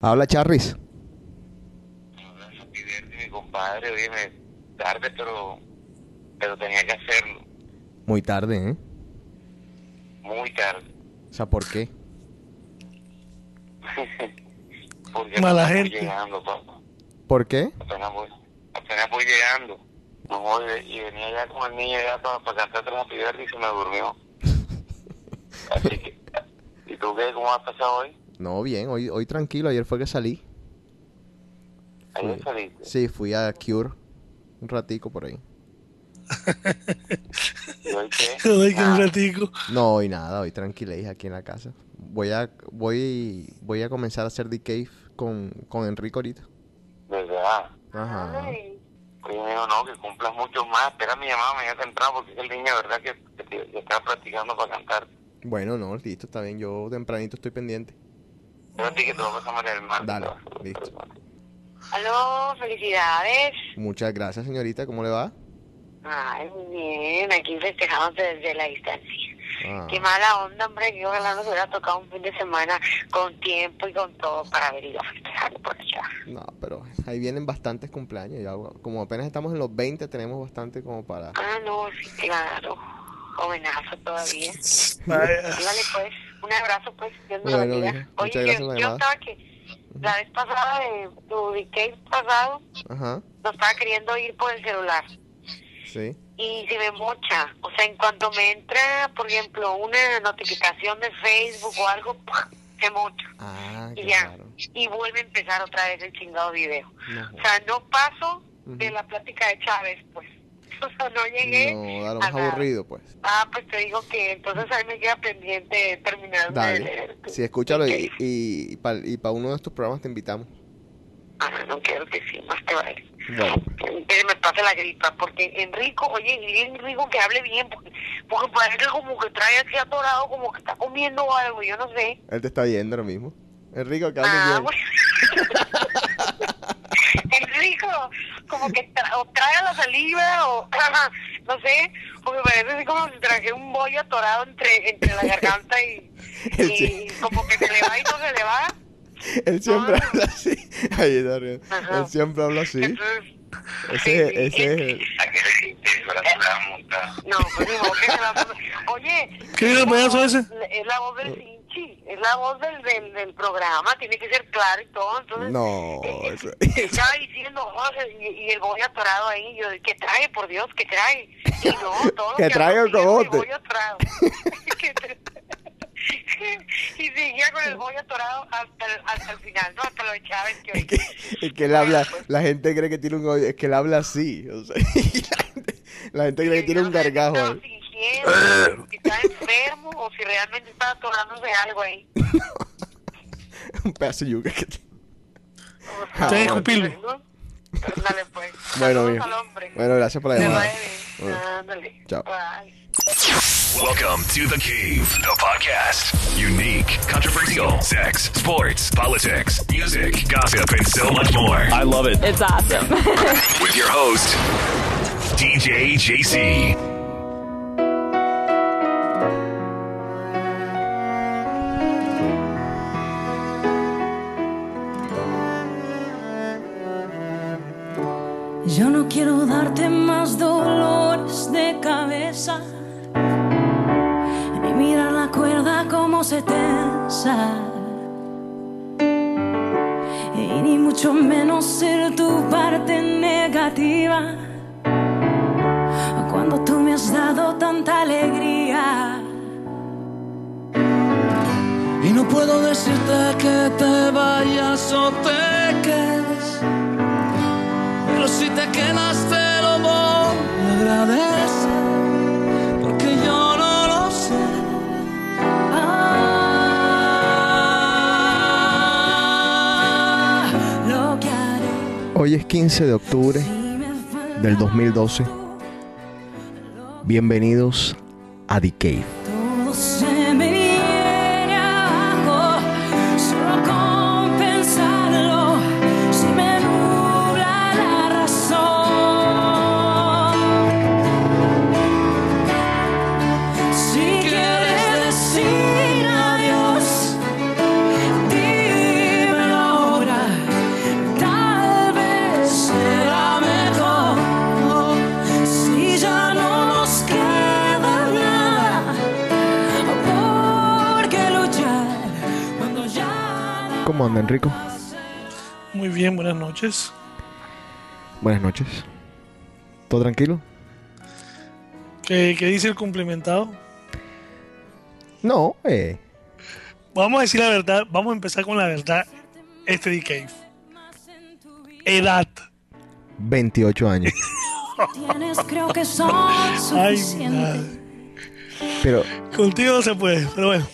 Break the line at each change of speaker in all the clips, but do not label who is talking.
Habla Charris.
Mi compadre, oye, me- tarde, pero, pero tenía que hacerlo,
Muy tarde, ¿eh?
muy tarde.
O sea, ¿por qué?
Porque
Mala
apenas voy
gente.
llegando, papá.
¿Por qué?
Apenas voy, apenas voy llegando. No voy, y venía ya con el niño ya para, para cantar birthday y se me durmió. Así que, ¿y tú qué? ¿Cómo has pasado hoy?
No, bien, hoy, hoy tranquilo, ayer fue que salí.
Ayer saliste.
Sí, fui a Cure un ratico por ahí.
¿Y hoy qué?
Doy que un
Nada.
ratico.
No, hoy nada, hoy tranquiléis aquí en la casa. Voy a, voy, voy a comenzar a hacer The Cave con, con Enrico ahorita.
¿Verdad?
Ajá.
Oye, mijo, no, que cumplas mucho más. Espera mi llamada mañana temprano porque es el niño, ¿verdad? Que, que está practicando para cantar.
Bueno, no, listo, está bien. Yo tempranito estoy pendiente.
Ti que te lo vas a María del Mar.
Dale, listo.
Aló, felicidades.
Muchas gracias, señorita. ¿Cómo le va?
Ay, muy bien, aquí festejamos desde la distancia.
Ah,
Qué mala onda, hombre, que ojalá nos hubiera tocado un fin de semana con tiempo y con todo para haber ido a festejar por allá.
No, pero ahí vienen bastantes cumpleaños. Ya, como apenas estamos en los 20, tenemos bastante como para...
Ah, no, sí, claro. Jovenazo todavía.
Vaya.
Dígale, pues, un abrazo, pues, Dios me
Bueno,
bendiga.
mija,
Oye, yo,
llamada.
estaba que la vez pasada de tu decay pasado,
Ajá,
no estaba queriendo ir por el celular.
sí.
y se me mocha. O sea, en cuanto me entra, por ejemplo, una notificación de Facebook o algo, se mocha.
Ah,
Y ya. Y vuelve a empezar otra vez el chingado video.
No,
O sea, no paso de la plática de Chávez, pues. O sea, no llegué.
no, da lo
a
más
nada.
aburrido, pues.
Ah, pues te digo que entonces ahí me queda pendiente terminar de
Dale.
leer.
Sí, escúchalo y,
Ok.
y, para uno de estos programas te invitamos.
Ah, no quiero que sí, más te vale.
Bueno,
Que me pase la gripa, porque Enrico, oye, y Enrico que hable bien, porque, porque parece que como que trae así atorado, como que está comiendo algo, yo no sé.
él te está viendo ahora mismo. Enrico, que hables
Ah,
bien.
bueno. Enrico, como que tra- o trae la saliva o no sé, porque parece así como si traje un bollo atorado entre, entre la garganta y, como que se le va y no se le va.
Él siempre
Ah.
habla así. Riendo.
Ajá.
Él siempre habla así.
Entonces,
Ese,
sí,
ese es el...
No, pues ni modo que se la Oye,
¿Qué es el pedazo ese?
es la voz del Es la voz del, del, del programa, tiene que ser claro y todo, entonces...
No,
eh,
eso-
Estaba diciendo, José, y, y el bollo atorado ahí, yo, ¿qué trae, por Dios, qué trae? Y no, todo lo
Que traiga el cogote.
Y seguía con el bollo atorado hasta el, hasta el final, ¿no? Hasta lo de Chávez que
Es que, es que él habla, la gente cree que tiene un es que él habla así, o sea, y la gente, la gente cree que tiene un gargajo
Estaba fingiendo, si está enfermo o si realmente está atorándose algo ahí.
un pedazo de yuca que te-
escupirlo.
Dale, pues.
Bueno, bien. Bueno, gracias por la llamada.
Ándale.
Chao.
Bye.
Welcome to The Cave, the podcast. Unique, controversial, sex, sports, politics, music, gossip, and so much more.
I love it.
It's awesome.
With your host, DJ JC.
Yo no quiero darte más dolores de cabeza, ni mirar la cuerda como se tensa, y ni mucho menos ser tu parte negativa. Cuando tú me has dado tanta alegría.
Y no puedo decirte que te vayas o te. Si te quedas te lo voy a agradecer. Porque yo no lo sé.
Ah, lo que haré
Hoy es 15 de octubre del 2012. Bienvenidos a The Cave. Enrico?
Muy bien, buenas noches.
Buenas noches. ¿Todo tranquilo?
¿Qué, qué dice el cumplimentado?
No, eh.
Vamos a decir la verdad, vamos a empezar con la verdad. Este de Cave. Edad.
28 años.
Tienes, creo que son
Ay.
Pero,
Contigo no se puede, pero bueno.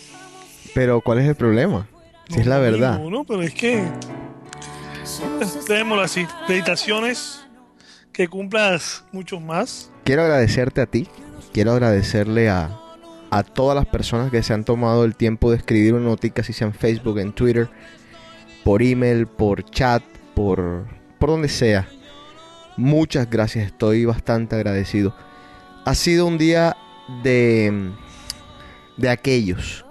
pero ¿cuál es el problema? Si es la verdad.
No, pero es que. Dejémoslo así. Meditaciones. Que cumplas muchos más.
Quiero agradecerte a ti. Quiero agradecerle a, a todas las personas que se han tomado el tiempo de escribir una notica, si sea en Facebook, en Twitter, por email, por chat, por, por donde sea. Muchas gracias, estoy bastante agradecido. Ha sido un día de, de aquellos,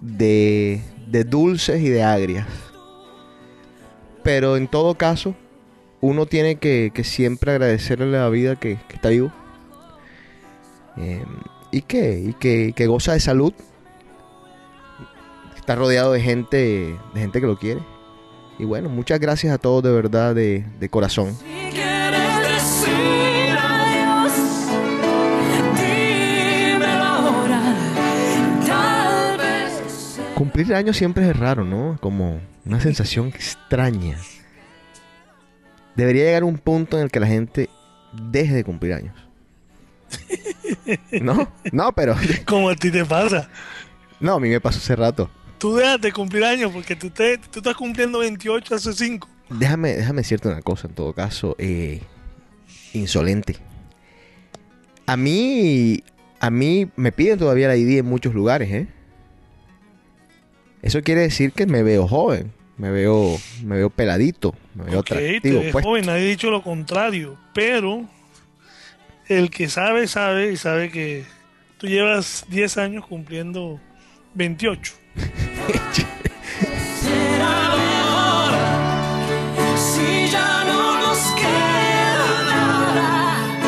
de, de dulces y de agrias. Pero en todo caso, uno tiene que, que siempre agradecerle la vida que, que está vivo. Eh, y que, y que, que goza de salud. Está rodeado de gente, de gente que lo quiere. Y bueno, muchas gracias a todos de verdad, de, de corazón. Cumplir años siempre es raro, ¿no? Como una sensación extraña. Debería llegar un punto en el que la gente deje de cumplir años. No, no, pero
Como a ti te pasa.
no, a mí me pasó hace rato.
Tú dejas de cumplir años porque tú, te, tú estás cumpliendo 28 hace 5.
Déjame, déjame decirte una cosa, en todo caso, eh, insolente. A mí, a mí me piden todavía la ID en muchos lugares, ¿eh? Eso quiere decir que me veo joven, me veo, me veo peladito, me veo
Ok, te
atractivo.
ves
pues.
joven, nadie ha dicho lo contrario. Pero el que sabe, sabe y sabe que tú llevas 10 años cumpliendo 28.
será mejor si ya no nos queda nada.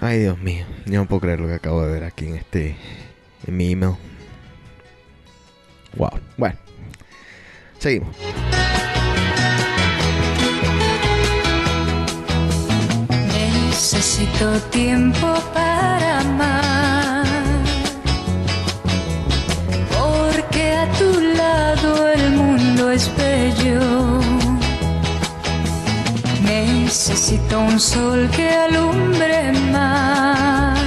Ay, Dios mío, yo no puedo creer lo que acabo de ver aquí en este, en mi email. Wow, bueno, seguimos.
Necesito tiempo para amar. Porque a tu lado el mundo es bello. Necesito un sol que alumbre más.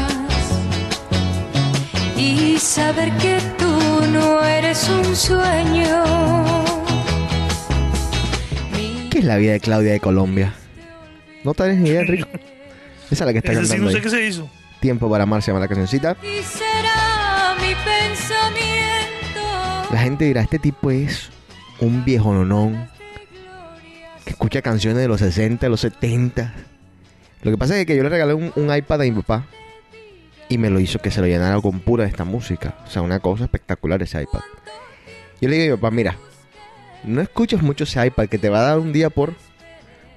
Y saber que no eres un sueño.
¿Qué es la vida de Claudia de Colombia? No tienes ni idea, Enrico. Esa es la que está
sí
cantando
no sé
ahí.
qué se hizo.
Tiempo para amar se llama la cancioncita.
Y será mi pensamiento.
La gente dirá, este tipo es un viejo nonón que escucha canciones de los 60, de los 70. Lo que pasa es que yo le regalé un, un iPad a mi papá y me lo hizo que se lo llenara con pura de esta música. O sea, una cosa espectacular ese iPad. Yo le digo a mi papá, mira, no escuches mucho ese iPad que te va a dar un día por...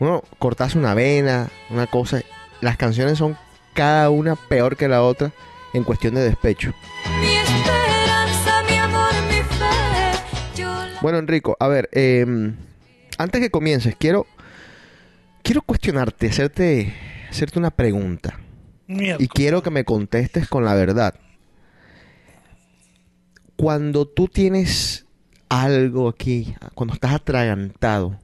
Uno cortarse una vena, una cosa. Las canciones son cada una peor que la otra en cuestión de despecho.
Mi esperanza, mi amor, mi fe. Yo la
Bueno, Enrico, a ver, eh, antes que comiences, quiero quiero cuestionarte, hacerte hacerte una pregunta
Mierda.
y quiero que me contestes con la verdad. Cuando tú tienes algo aquí, cuando estás atragantado,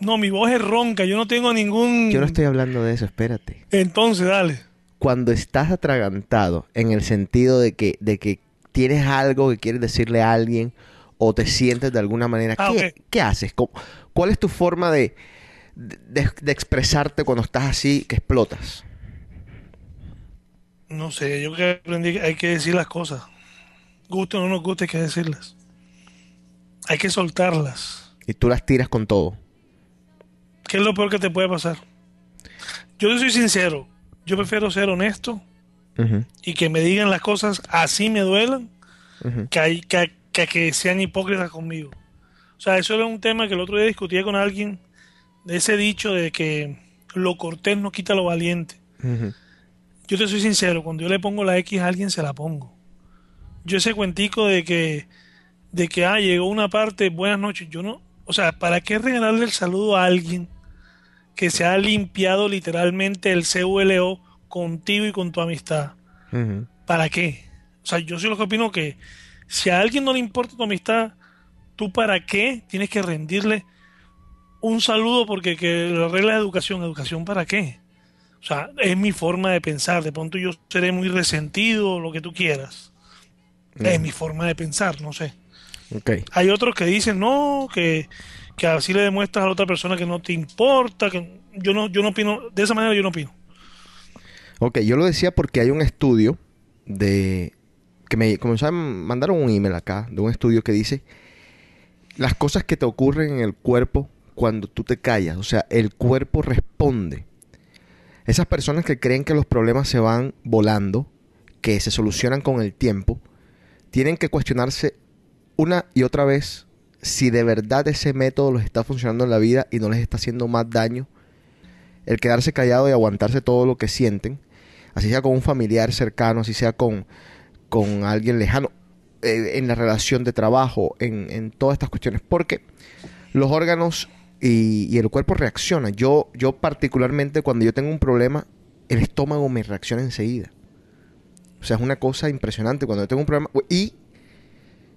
No, mi voz es ronca, yo no tengo ningún...
yo no estoy hablando de eso, espérate.
Entonces, dale.
Cuando estás atragantado en el sentido de que de que tienes algo que quieres decirle a alguien o te sientes de alguna manera,
Ah,
¿qué, haces? ¿Cómo- ¿Cuál es tu forma de, de, de expresarte cuando estás así que explotas?
No sé, yo que aprendí que hay que decir las cosas. Guste o no nos guste, hay que decirlas. Hay que soltarlas.
Y tú las tiras con todo.
¿Qué es lo peor que te puede pasar? Yo soy sincero. Yo prefiero ser honesto y que me digan las cosas así me duelan que, hay- que, que, que sean hipócritas conmigo. O sea, eso era un tema que el otro día discutía con alguien de ese dicho de que lo cortés no quita lo valiente. Yo te soy sincero, cuando yo le pongo la X a alguien se la pongo. yo ese cuentico de que, de que, ah, llegó una parte, buenas noches, yo no, o sea, ¿para qué regalarle el saludo a alguien que se ha limpiado literalmente el CULO contigo y con tu amistad? ¿Para qué? O sea, yo soy lo que opino que si a alguien no le importa tu amistad, ¿tú para qué tienes que rendirle un saludo porque que la regla de educación, educación para qué? O sea, es mi forma de pensar. De pronto yo seré muy resentido, lo que tú quieras. Es mi forma de pensar, no sé.
Ok.
Hay otros que dicen, no, que, que así le demuestras a la otra persona que no te importa, que yo no, yo no opino, de esa manera yo no opino.
Ok, yo lo decía porque hay un estudio de... que me comenzaron, mandaron un email acá, de un estudio que dice las cosas que te ocurren en el cuerpo cuando tú te callas. O sea, el cuerpo responde. Esas personas que creen que los problemas se van volando, que se solucionan con el tiempo, tienen que cuestionarse una y otra vez si de verdad ese método les está funcionando en la vida y no les está haciendo más daño. El quedarse callado y aguantarse todo lo que sienten, así sea con un familiar cercano, así sea con, con alguien lejano, eh, en la relación de trabajo, en, en todas estas cuestiones, porque los órganos y, y el cuerpo reaccionan. Yo, yo particularmente cuando yo tengo un problema, el estómago me reacciona enseguida. O sea, es una cosa impresionante cuando yo tengo un problema. Y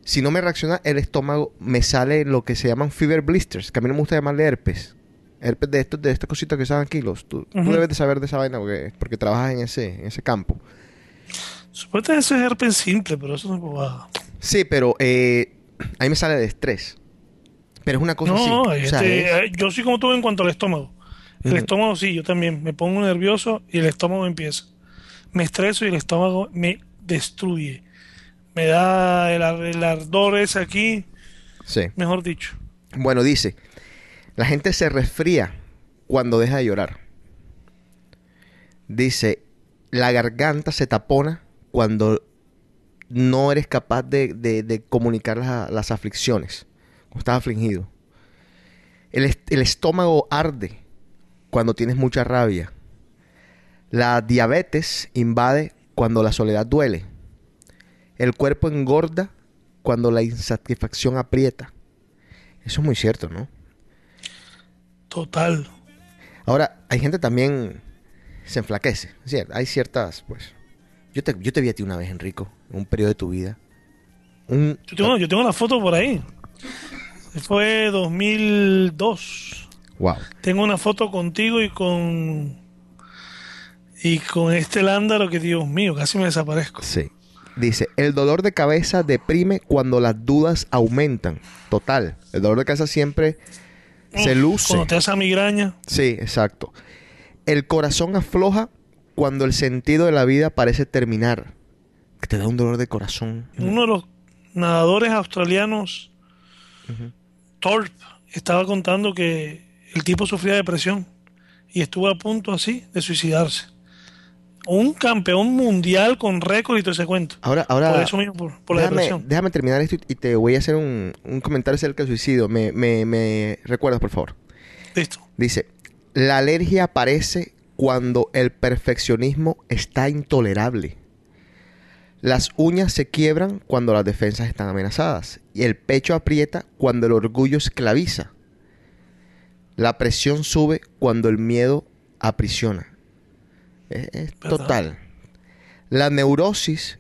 si no me reacciona el estómago, me sale lo que se llaman fever blisters, que a mí no me gusta llamarle herpes. Herpes de estos, de estas cositas que saben kilos. Tú, tú
Ujú.
debes de saber de esa vaina porque, porque trabajas en ese, en ese campo.
Supuestamente eso es herpes simple, pero eso no es bobada.
Sí, pero eh, a mí me sale de estrés. Pero es una cosa así.
No,
O sea,
este,
es-
eh, yo soy como tú en cuanto al estómago. El estómago sí, yo también. Me pongo nervioso y el estómago empieza. Me estreso y el estómago me destruye. Me da el, ar- el ardor ese aquí,
sí.
mejor dicho.
Bueno, dice, la gente se resfría cuando deja de llorar. Dice, la garganta se tapona cuando no eres capaz de, de- de comunicar la- las aflicciones, estás afligido. El, el estómago arde cuando tienes mucha rabia. La diabetes invade cuando la soledad duele. El cuerpo engorda cuando la insatisfacción aprieta. Eso es muy cierto, ¿no?
Total.
Ahora, hay gente también se enflaquece. Cierto, hay ciertas, pues. Yo te, yo te vi a ti una vez, Enrico, en un periodo de tu vida. Un,
Yo tengo, yo tengo la foto por ahí. Fue 2002.
wow.
Tengo una foto contigo y con y con este lándaro que Dios mío, casi me desaparezco.
Sí. Dice, el dolor de cabeza deprime cuando las dudas aumentan. Total. El dolor de cabeza siempre se luce.
Cuando te esa migraña,
Sí, exacto. El corazón afloja cuando el sentido de la vida parece terminar. Que te da un dolor de corazón.
uno de los nadadores australianos, Thorpe, estaba contando que el tipo sufría depresión y estuvo a punto así de suicidarse. Un campeón mundial con récord y todo ese cuento.
Ahora, ahora.
por eso mismo, por, por la depresión.
déjame terminar esto y- y te voy a hacer un, un comentario acerca del suicidio. Me, me, me recuerdas, por favor.
Listo.
Dice, la alergia aparece cuando el perfeccionismo está intolerable. Las uñas se quiebran cuando las defensas están amenazadas. Y el pecho aprieta cuando el orgullo esclaviza. La presión sube cuando el miedo aprisiona. Es, total. La neurosis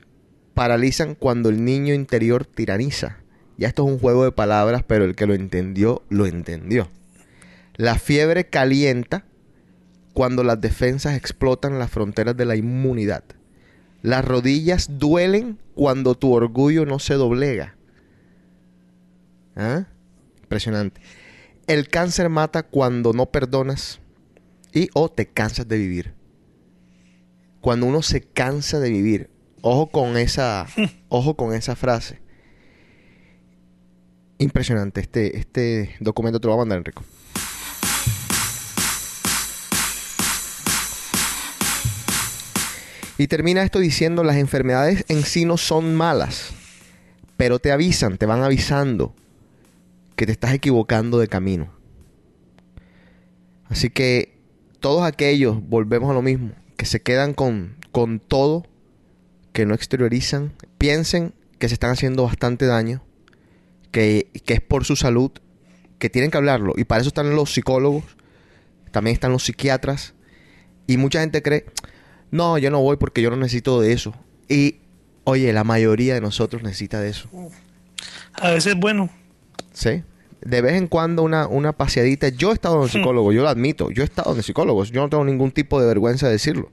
paralizan cuando el niño interior tiraniza. Ya esto es un juego de palabras, pero el que lo entendió, lo entendió. La fiebre calienta cuando las defensas explotan las fronteras de la inmunidad. Las rodillas duelen cuando tu orgullo no se doblega. ¿Ah? Impresionante. El cáncer mata cuando no perdonas y o te cansas de vivir. Cuando uno se cansa de vivir. Ojo con esa, ojo con esa frase. Impresionante. Este, este documento te lo voy a mandar, Enrico. Y termina esto diciendo, las enfermedades en sí no son malas, pero te avisan, te van avisando que te estás equivocando de camino. Así que todos aquellos, volvemos a lo mismo, que se quedan con, con todo, que no exteriorizan, piensen que se están haciendo bastante daño, que, que es por su salud, que tienen que hablarlo. Y para eso están los psicólogos, también están los psiquiatras. Y mucha gente cree, no, yo no voy porque yo no necesito de eso. Y, oye, la mayoría de nosotros necesita de eso.
A veces, bueno,
¿Sí? De vez en cuando una, una paseadita. Yo he estado en el psicólogo, yo lo admito. Yo he estado en el psicólogo. Yo no tengo ningún tipo de vergüenza de decirlo.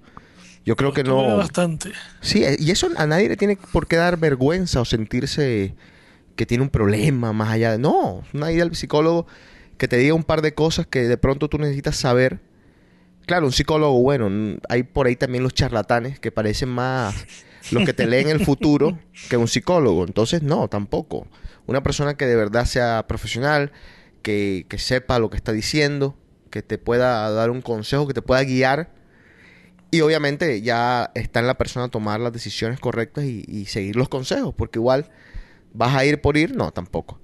Yo creo que no...
bastante.
Sí, eh, y eso a nadie le tiene por qué dar vergüenza o sentirse que tiene un problema más allá de... No, una idea al psicólogo que te diga un par de cosas que de pronto tú necesitas saber. Claro, un psicólogo, bueno, hay por ahí también los charlatanes que parecen más los que te leen el futuro que un psicólogo. Entonces, no, tampoco. Una persona que de verdad sea profesional, que, que sepa lo que está diciendo, que te pueda dar un consejo, que te pueda guiar. Y obviamente ya está en la persona tomar las decisiones correctas y, y seguir los consejos, porque igual vas a ir por ir, no, tampoco.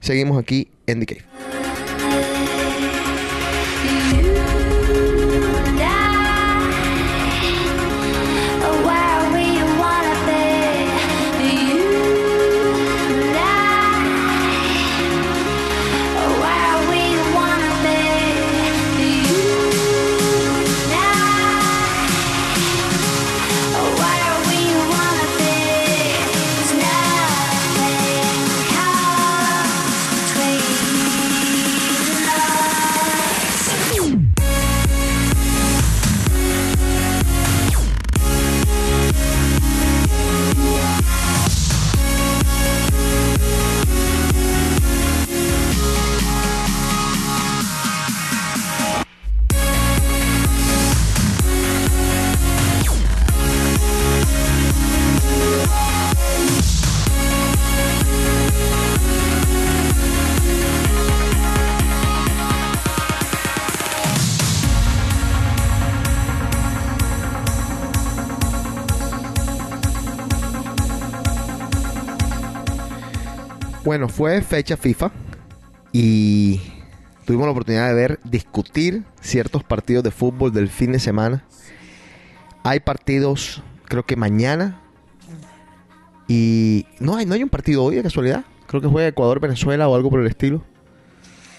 Seguimos aquí en The Cave. Bueno, fue fecha FIFA y tuvimos la oportunidad de ver, discutir ciertos partidos de fútbol del fin de semana. Hay partidos, creo que mañana. Y no hay, no hay un partido hoy de casualidad. Creo que juega Ecuador-Venezuela o algo por el estilo.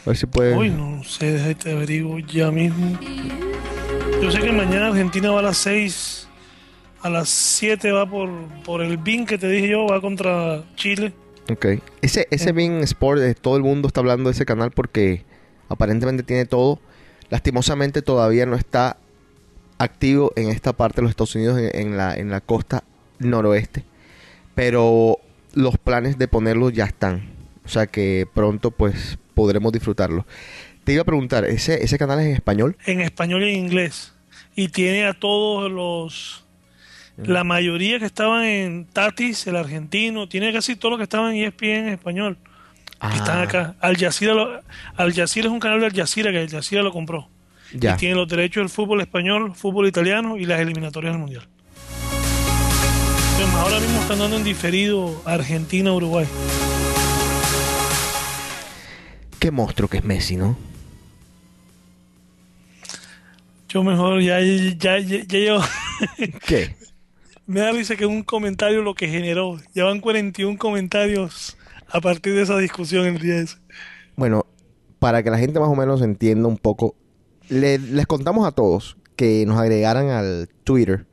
A ver si puede.
Uy, no sé, déjate averiguo ya mismo. Yo sé que mañana Argentina va a las 6, a las 7 va por, por el BIN que te dije yo, va contra Chile.
Ok. Ese, ese Bein Sport, eh, todo el mundo está hablando de ese canal porque aparentemente tiene todo. Lastimosamente todavía no está activo en esta parte de los Estados Unidos, en, en la, en la costa noroeste. Pero los planes de ponerlo ya están. O sea que pronto pues podremos disfrutarlo. Te iba a preguntar, ¿ese, ese canal es en español?
en español y en inglés. Y tiene a todos los. La mayoría que estaban en Tatis, el argentino, tiene casi todos los que estaban en ESPN en español. Que están
Ah.
acá. Al Jazeera, lo- Al Jazeera es un canal de Al Jazeera que Al Jazeera lo compró.
Ya.
Y tiene los derechos del fútbol español, fútbol italiano y las eliminatorias del mundial. Entonces, ahora mismo están dando en diferido Argentina-Uruguay.
Qué monstruo que es Messi, ¿no?
Yo mejor ya, ya, ya, ya yo.
¿Qué?
Me da risa que un comentario lo que generó. Llevan 41 comentarios a partir de esa discusión el día.
Bueno, para que la gente más o menos entienda un poco, le- les contamos a todos que nos agregaran al Twitter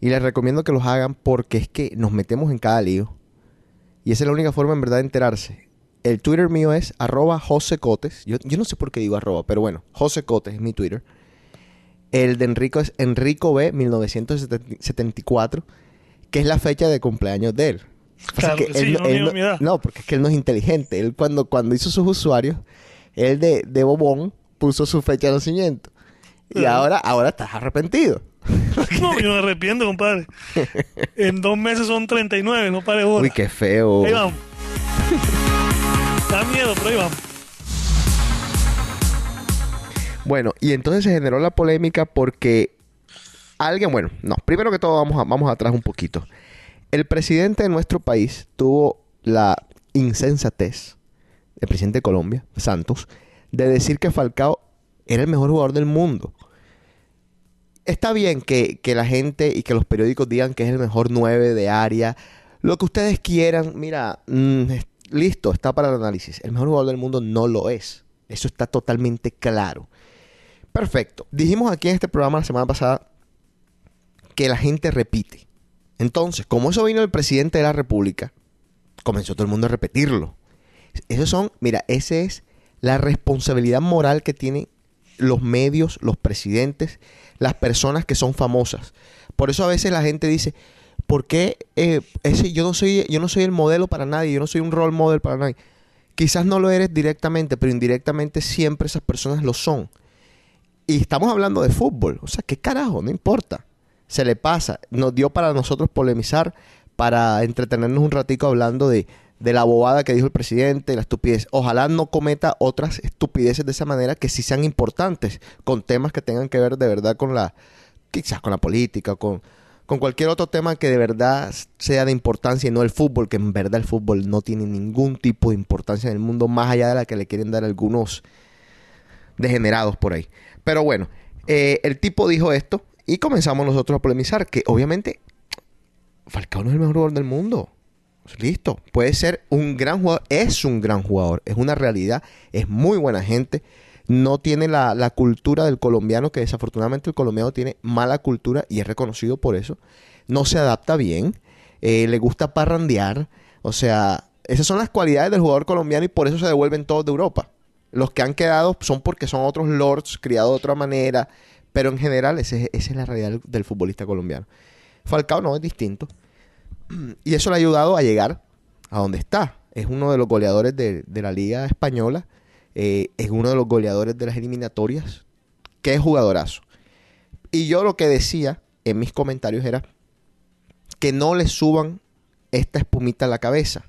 y les recomiendo que los hagan porque es que nos metemos en cada lío y esa es la única forma en verdad de enterarse. El Twitter mío es arroba josecotes. Yo, yo no sé por qué digo arroba, pero bueno, josecotes es mi Twitter. El de Enrico es Enrico B 1974, que es la fecha de cumpleaños de él.
Claro
que
sí,
él no- él no- no, porque es que él no es inteligente. Él cuando, cuando hizo sus usuarios, él de, de bobón puso su fecha de nacimiento. Y ahora, ahora estás arrepentido.
No, yo me arrepiento, compadre. En dos meses son 39, no pare bola.
Uy, qué feo.
Ahí vamos. Da miedo, pero ahí vamos.
Bueno, y entonces se generó la polémica porque alguien, bueno, no, primero que todo vamos, a, vamos atrás un poquito. El presidente de nuestro país tuvo la insensatez, el presidente de Colombia, Santos, de decir que Falcao era el mejor jugador del mundo. Está bien que, que la gente y que los periódicos digan que es el mejor 9 de área, lo que ustedes quieran. Mira, mm, listo, está para el análisis. El mejor jugador del mundo no lo es. Eso está totalmente claro. Perfecto. Dijimos aquí en este programa la semana pasada que la gente repite. Entonces, como eso vino el presidente de la República, comenzó todo el mundo a repetirlo. Esos son, mira, esa es la responsabilidad moral que tienen los medios, los presidentes, las personas que son famosas. Por eso a veces la gente dice, ¿por qué eh, ese, yo, no soy, yo no soy el modelo para nadie, yo no soy un role model para nadie? Quizás no lo eres directamente, pero indirectamente siempre esas personas lo son. Y estamos hablando de fútbol. O sea, ¿qué carajo? No importa. Se le pasa. Nos dio para nosotros polemizar, para entretenernos un ratico hablando de, de la bobada que dijo el presidente, la estupidez. Ojalá no cometa otras estupideces de esa manera que sí sean importantes, con temas que tengan que ver de verdad con la, quizás con la política, con, con cualquier otro tema que de verdad sea de importancia y no el fútbol, que en verdad el fútbol no tiene ningún tipo de importancia en el mundo, más allá de la que le quieren dar algunos degenerados por ahí. Pero bueno, eh, el tipo dijo esto y comenzamos nosotros a polemizar que obviamente Falcao no es el mejor jugador del mundo. Listo, puede ser un gran jugador, es un gran jugador, es una realidad, es muy buena gente, no tiene la, la cultura del colombiano, que desafortunadamente el colombiano tiene mala cultura y es reconocido por eso, no se adapta bien, eh, le gusta parrandear, o sea, esas son las cualidades del jugador colombiano y por eso se devuelven todos de Europa. Los que han quedado son porque son otros lords criados de otra manera, pero en general esa es la realidad del- futbolista colombiano. Falcao no es distinto. Y eso le ha ayudado a llegar a donde está. Es uno de los goleadores de, de la Liga Española. eh, es uno de los goleadores de las eliminatorias. Qué jugadorazo. Y yo lo que decía en mis comentarios era que no le suban esta espumita a la cabeza.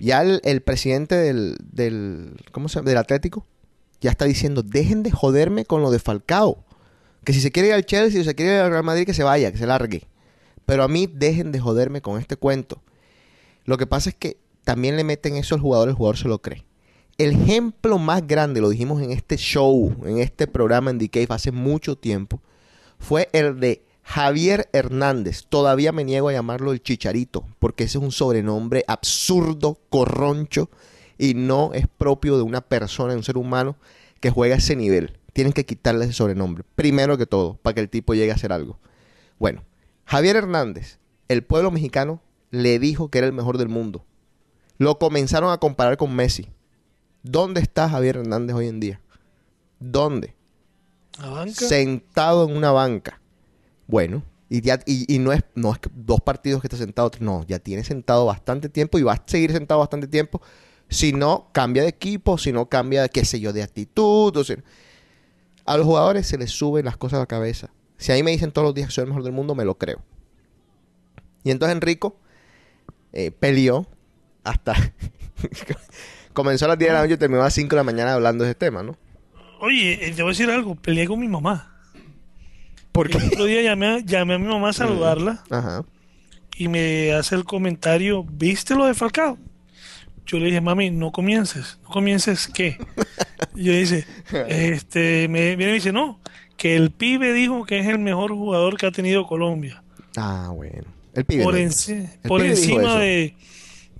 Ya el, presidente del, del, ¿cómo se del Atlético ya está diciendo, dejen de joderme con lo de Falcao. Que si se quiere ir al Chelsea, si se quiere ir al Real Madrid, que se vaya, que se largue. Pero a mí dejen de joderme con este cuento. Lo que pasa es que también le meten eso al jugador, el jugador se lo cree. El ejemplo más grande, lo dijimos en este show, en este programa en The Cave hace mucho tiempo, fue el de Javier Hernández. Todavía me niego a llamarlo el chicharito, porque ese es un sobrenombre absurdo, corroncho, y no es propio de una persona, de un ser humano que juega a ese nivel. Tienen que quitarle ese sobrenombre, primero que todo, para que el tipo llegue a hacer algo. Bueno, Javier Hernández, el pueblo mexicano le dijo que era el mejor del mundo. Lo comenzaron a comparar con Messi. ¿Dónde está Javier Hernández hoy en día? ¿Dónde?
La banca.
Sentado en una banca. Bueno, y, ya, y, no, es, no es dos partidos que está sentado, no, ya tiene sentado bastante tiempo y va a seguir sentado bastante tiempo si no cambia de equipo, si no cambia, qué sé yo, de actitud. O sea, a los jugadores se les suben las cosas a la cabeza. Si a mí me dicen todos los días que soy el mejor del mundo, me lo creo. Y entonces Enrico eh, peleó hasta... Comenzó a las 10 de la noche y terminó a las 5 de la mañana hablando de ese tema, ¿no?
Oye, eh, te voy a decir algo. Peleé con mi mamá.
Porque...
El otro día llamé a, llamé a mi mamá a saludarla
Ajá.
y me hace el comentario, ¿viste lo de Falcao? Yo le dije, mami, no comiences. ¿No comiences qué? Y yo dice, este, me viene y me dice, no, que el pibe dijo que es el mejor jugador que ha tenido Colombia.
Ah, bueno. El pibe.
por
¿no?
enci-
El
por
pibe
encima de,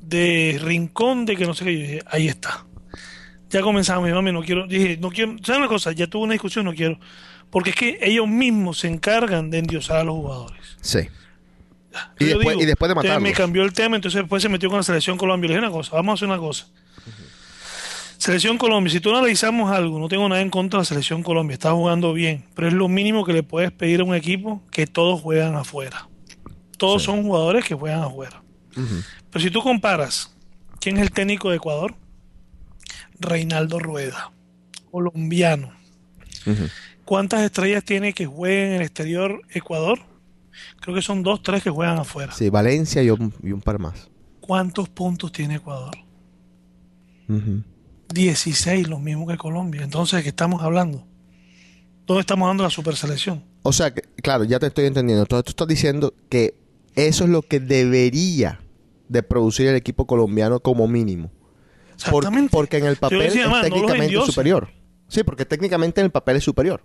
de Rincón, de que no sé qué. Yo dije, ahí está. Ya comenzamos, mi mami, no quiero. Dije, no quiero. ¿Sabes una cosa? Ya tuve una discusión, no quiero. Porque es que ellos mismos se encargan de endiosar a los jugadores.
Sí. Y después- y después de
entonces Me
matarlos.
cambió el tema, entonces después se metió con la selección Colombia. Le dije una cosa, vamos a hacer una cosa. Selección Colombia, si tú analizamos algo, no tengo nada en contra de la Selección Colombia, está jugando bien, pero es lo mínimo que le puedes pedir a un equipo que todos juegan afuera. Todos son jugadores que juegan afuera. Pero si tú comparas, ¿quién es el técnico de Ecuador? Reinaldo Rueda, colombiano. ¿Cuántas estrellas tiene que jueguen en el exterior Ecuador? Creo que son dos, tres que juegan afuera.
Sí, Valencia y un, y un par más.
¿Cuántos puntos tiene Ecuador?
Ujú.
16, lo mismo que Colombia. Entonces, ¿de qué estamos hablando? ¿Dónde estamos dando la super selección?
O sea, que, claro, ya te estoy entendiendo. Entonces tú estás diciendo que eso es lo que debería de producir el equipo colombiano como mínimo. Por-
Exactamente.
porque en el papel
decía,
es
"Man, no los
técnicamente
endiosen".
superior. Sí, porque técnicamente en el papel es superior.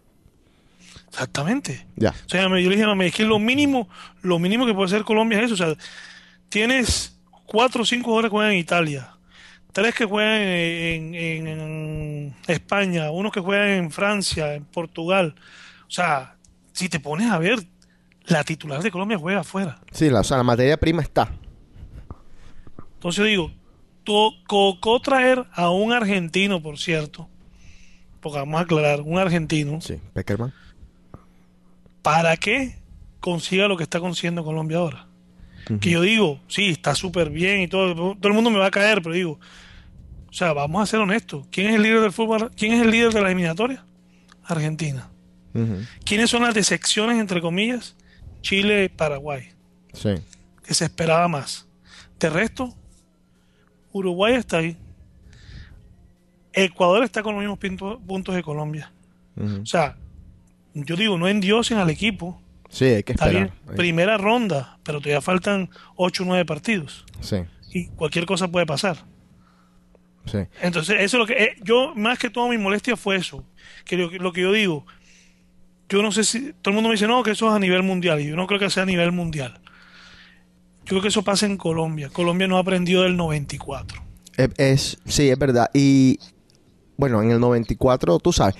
Exactamente.
Ya.
O sea, yo le dije a mami, es que lo mínimo, lo mínimo que puede hacer Colombia es eso. O sea, tienes cuatro o cinco jugadores que juegan en Italia, tres que juegan en, en- en España, uno que juega en Francia, en Portugal. O sea, si te pones a ver, la titular de Colombia juega afuera.
Sí, la, o sea, la materia prima está.
Entonces digo, tocó traer a un argentino, por cierto, porque vamos a aclarar, un argentino,
Sí, Peckerman.
Para que consiga lo que está consiguiendo Colombia ahora. Que yo digo, sí, está súper bien y todo, todo el mundo me va a caer, pero digo, o sea, vamos a ser honestos. ¿Quién es el líder del fútbol? ¿Quién es el líder de la eliminatoria? Argentina. ¿Quiénes son las decepciones, entre comillas? Chile, Paraguay,
Sí.
que se esperaba más. De resto, Uruguay está ahí. Ecuador está con los mismos puntos de Colombia. O sea, yo digo, no endiosen al equipo.
Sí, hay que esperar.
bien, primera ronda, pero todavía faltan 8 o 9 partidos.
Sí,
Y cualquier cosa puede pasar.
sí.
Entonces, eso es lo que. eh, yo, más que todo, mi molestia fue eso. Que lo, que- lo que yo digo, yo no sé si. Todo el mundo me dice, no, que eso es a nivel mundial. Y yo no creo que sea a nivel mundial. Yo creo que eso pasa en Colombia. Colombia no ha aprendido del 94.
Es, es- sí, es verdad. Y bueno, en el 94, tú sabes.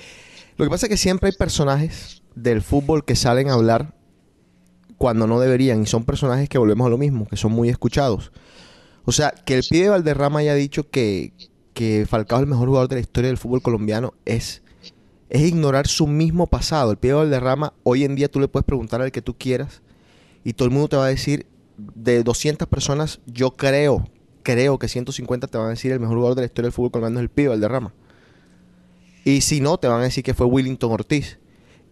Lo que pasa es que siempre hay personajes del fútbol que salen a hablar cuando no deberían. Y son personajes que volvemos a lo mismo, que son muy escuchados. O sea, que el pibe Valderrama haya dicho que, que Falcao es el mejor jugador de la historia del fútbol colombiano es, es ignorar su mismo pasado. El pibe Valderrama, hoy en día tú le puedes preguntar al que tú quieras y todo el mundo te va a decir, de 200 personas, yo creo, creo que 150 te van a decir el mejor jugador de la historia del fútbol colombiano es el pibe Valderrama. Y si no, te van a decir que fue Willington Ortiz.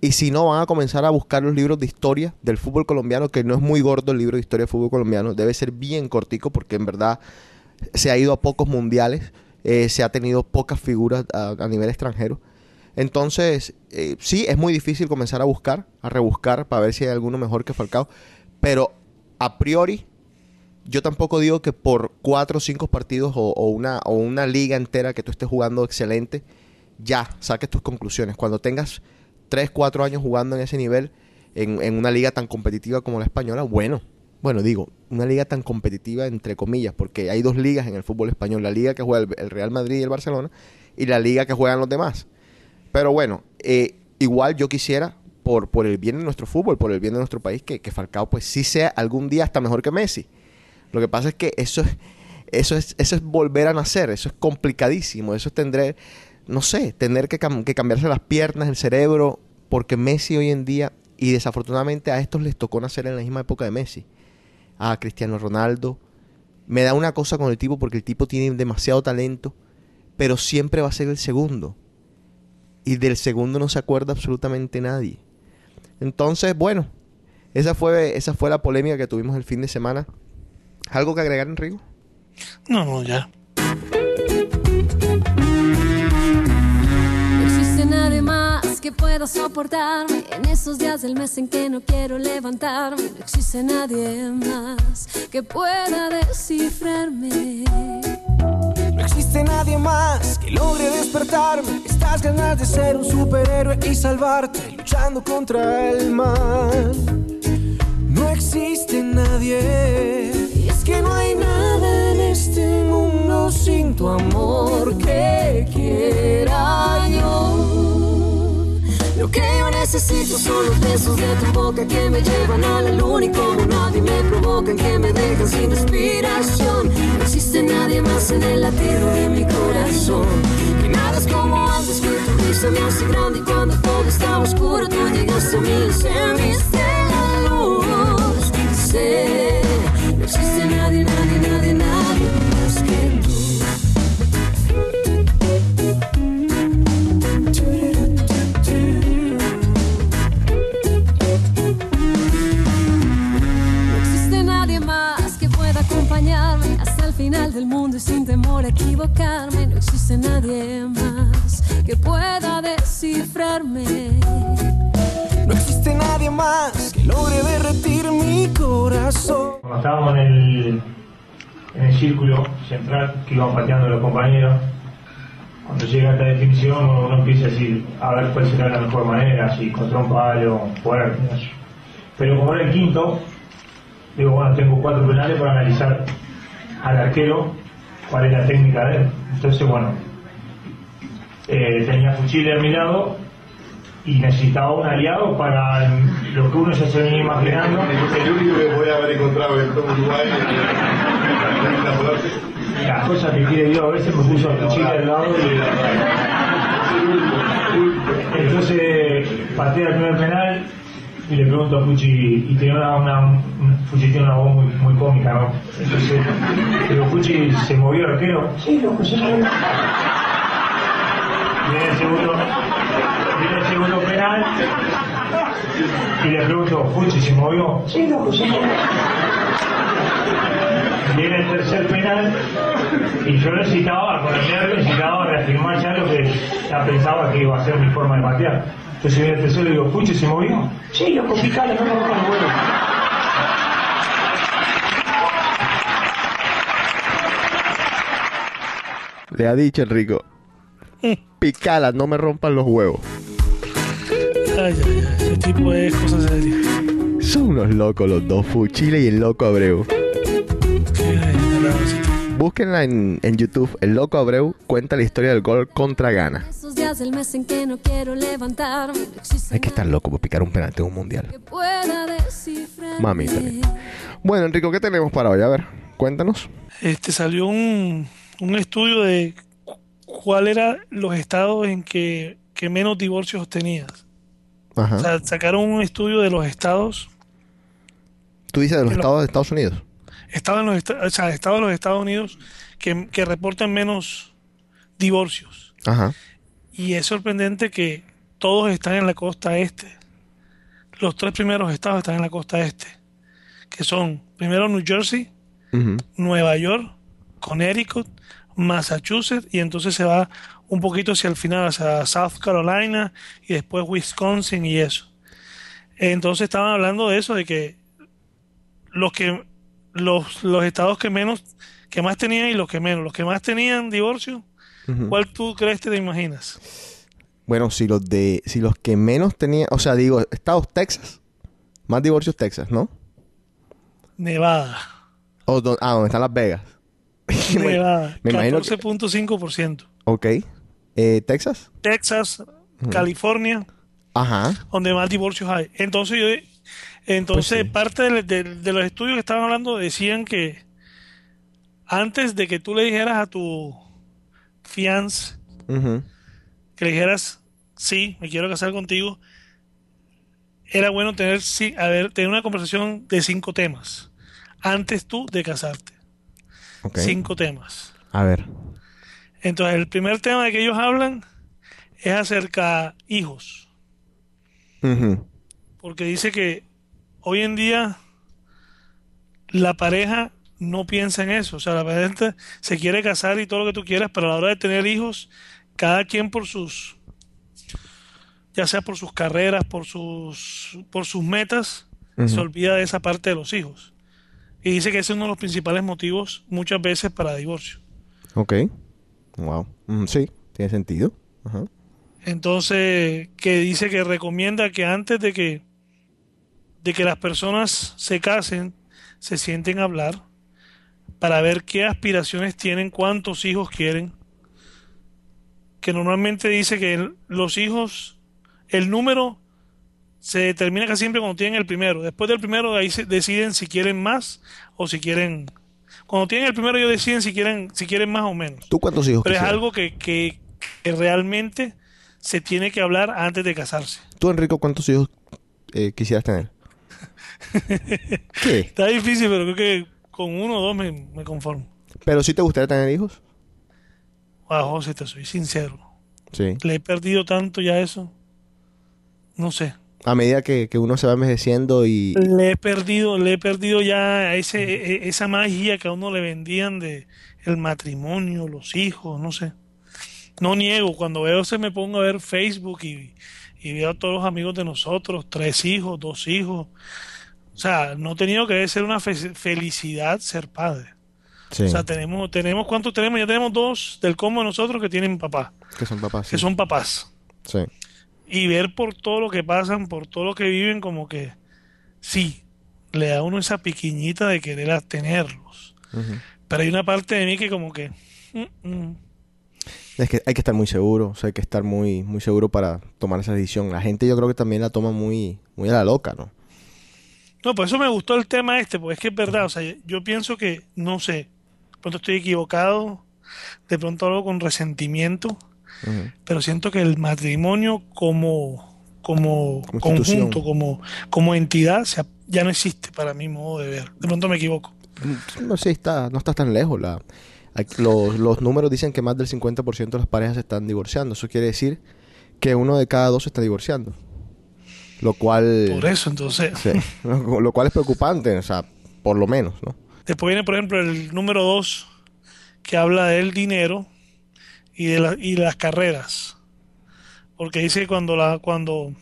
Y si no, van a comenzar a buscar los libros de historia del fútbol colombiano, que no es muy gordo el libro de historia del fútbol colombiano, debe ser bien cortico porque en verdad se ha ido a pocos mundiales, eh, se ha tenido pocas figuras a, nivel extranjero. Entonces, eh, sí, es muy difícil comenzar a buscar, a rebuscar para ver si hay alguno mejor que Falcao, pero a priori yo tampoco digo que por cuatro o cinco partidos o, o una, o una liga entera que tú estés jugando excelente, ya saques tus conclusiones. Cuando tengas tres, cuatro años jugando en ese nivel, en, en una liga tan competitiva como la española, bueno, bueno, digo, una liga tan competitiva entre comillas, porque hay dos ligas en el fútbol español, la liga que juega el, el Real Madrid y el Barcelona, y la liga que juegan los demás. Pero bueno, eh, igual yo quisiera, por, por el bien de nuestro fútbol, por el bien de nuestro país, que, que Falcao pues sí sea algún día hasta mejor que Messi. Lo que pasa es que eso es, eso es, eso es volver a nacer, eso es complicadísimo, eso es tendré, no sé, tener que, cam- que cambiarse las piernas, el cerebro, porque Messi hoy en día, y desafortunadamente a estos les tocó nacer en la misma época de Messi, a Cristiano Ronaldo, me da una cosa con el tipo porque el tipo tiene demasiado talento, pero siempre va a ser el segundo. Y del segundo no se acuerda absolutamente nadie. Entonces, bueno, esa fue, esa fue la polémica que tuvimos el fin de semana. ¿Algo que agregar, Enrico?
No, no, ya.
Que pueda soportarme en esos días del mes en que no quiero levantarme. No existe nadie más que pueda descifrarme.
No existe nadie más que logre despertarme. Estas ganas de ser un superhéroe y salvarte, luchando contra el mal. No existe nadie. Y es que no hay nada en este mundo sin tu amor que quiera yo.
Lo que yo necesito son los besos de tu boca que me llevan a la luna y como nadie me provocan que me dejan sin inspiración. No existe nadie más en el latido de mi corazón. Que nada es como antes que tu risa me hace grande y cuando todo estaba oscuro tú llegaste a mí y encendiste la luz. Sé, no existe nadie, nadie, nadie, nadie final del mundo y sin temor a equivocarme. No existe nadie más que pueda descifrarme.
No existe nadie más que logre derretir mi corazón.
Cuando estábamos en el, en el círculo central que iban pateando los compañeros, cuando llega esta definición uno empieza a decir a ver cuál será la mejor manera, si contra un palo, fuerte. Pero como era el quinto, digo, bueno, tengo cuatro penales para analizar al arquero cuál es la técnica de él. Entonces, bueno, eh, tenía fuchile a mi lado y necesitaba un aliado para lo que uno ya se venía imaginando.
El único que podía haber encontrado en todo Uruguay.
Las cosas que quiere Dios, a veces me puso el fuchile al lado y... Entonces patea el primer penal y le pregunto a Fuchi, y tenía una, una, un- Fuchi tiene una voz muy, muy cómica, ¿no? Entonces, digo, Fuchi, ¿se movió el arquero? Sí, loco, se movió. Viene el segundo, viene el segundo penal y le pregunto, Fuchi, ¿se movió? Sí, loco, se movió. Viene el tercer penal y yo necesitaba, con el nervio, necesitaba reafirmar ya lo que ya pensaba que iba a ser mi forma de patear. Entonces viene el tercero y digo, Fuchi, ¿se movió? Sí, loco, picale, no me rompas los huevos.
Le ha dicho Enrico. Picala, no me rompan los huevos.
Ay, ay, ay, ese tipo es cosa seria.
Son unos locos los dos, Fuchile y el loco Abreu. Búsquenla en, en YouTube. El loco Abreu cuenta la historia del gol contra Ghana.
Esos días del mes en que no quiero levantarme, no existe
Hay que estar loco por picar un penalti en un mundial. Mamita mía. Bueno, Enrico, ¿qué tenemos para hoy? A ver, cuéntanos.
Este salió un, un estudio de cu- cuál eran los estados en que, que menos divorcios tenías.
Ajá.
O sea, sacaron un estudio de los estados,
Tú dices de los
de
estados de Estados Unidos.
estados en los, o sea, estados de los Estados Unidos que, que reportan menos divorcios.
Ajá.
Y es sorprendente que todos están en la costa este. Los tres primeros estados están en la costa este, que son primero New Jersey. Nueva York, Connecticut, Massachusetts y entonces se va un poquito hacia el final, hacia South Carolina y después Wisconsin y eso. Entonces estaban hablando de eso, de que los que los, los estados que menos, que más tenían y los que menos, los que más tenían divorcio, ¿cuál tú crees te imaginas?
Bueno, si los de, si los que menos tenían, o sea, digo, estados Texas, más divorcios Texas, ¿no?
Nevada.
O don- ah, donde están Las Vegas.
Nevada.
me imagino que-
14.5%.
ok. Eh, Texas.
Texas, California,
Ajá.
donde más divorcios hay. Entonces, yo, entonces
Pues sí.
parte de, de- de los estudios que estaban hablando decían que antes de que tú le dijeras a tu fiance, que le dijeras, sí, me quiero casar contigo, era bueno tener, sí, a ver, tener una conversación de cinco temas antes tú de casarte. Cinco temas.
A ver.
Entonces, el primer tema de que ellos hablan es acerca de hijos. Porque dice que hoy en día la pareja no piensa en eso. O sea, la pareja se quiere casar y todo lo que tú quieras, pero a la hora de tener hijos, cada quien por sus, ya sea por sus carreras, por sus, por sus metas, se olvida de esa parte de los hijos. Y dice que ese es uno de los principales motivos muchas veces para divorcio.
Ok. Wow. Mm, sí, tiene sentido. Ajá.
Entonces, que dice que recomienda que antes de que de que las personas se casen, se sienten a hablar para ver qué aspiraciones tienen, cuántos hijos quieren. Que normalmente dice que el- los hijos, el número se determina casi siempre cuando tienen el primero. Después del primero, ahí se deciden si quieren más o si quieren. Cuando tienen el primero, ellos deciden si quieren, si quieren más o menos.
¿Tú cuántos hijos
Pero es algo que, que, que realmente se tiene que hablar antes de casarse.
¿Tú, Enrico, cuántos hijos eh, quisieras tener? ¿Qué?
Está difícil, pero creo que con uno o dos me, me conformo.
¿Pero sí te gustaría tener hijos?
Ah, José, te soy sincero.
Sí.
Le he perdido tanto ya eso. No sé.
A medida que, que uno se va envejeciendo y...
Le he perdido, le he perdido ya ese, e- esa magia que a uno le vendían de el matrimonio, los hijos, no sé. No niego, cuando veo se me pongo a ver Facebook y, y veo a todos los amigos de nosotros, tres hijos, dos hijos. O sea, no ha tenido que ser una fe- felicidad ser padre.
Sí.
O sea, tenemos, tenemos, ¿cuántos tenemos? Ya tenemos dos del combo de nosotros que tienen papá,
que son papás.
que
sí.
son papás.
Sí.
Y ver por todo lo que pasan, por todo lo que viven, como que sí, le da a uno esa piquiñita de querer tenerlos. Pero hay una parte de mí que como que... mm, mm.
Es que hay que estar muy seguro, o sea, hay que estar muy, muy seguro para tomar esa decisión. La gente yo creo que también la toma muy, muy a la loca, ¿no?
No, por eso me gustó el tema este, porque es que es verdad, o sea, yo pienso que, no sé, de pronto estoy equivocado, de pronto hablo con resentimiento, pero siento que el matrimonio como, como, conjunto, como, como entidad, se ya no existe para mi modo de ver. De pronto me equivoco.
No sé, está, no estás tan lejos. La, los, los números dicen que más del 50% de las parejas se están divorciando. Eso quiere decir que uno de cada dos se está divorciando. Lo cual...
Por eso, entonces,
Sí, lo cual es preocupante, o sea, por lo menos, ¿no?
después viene, por ejemplo, el número dos, que habla del dinero y de, la- y de las carreras. Porque dice que cuando, la, cuando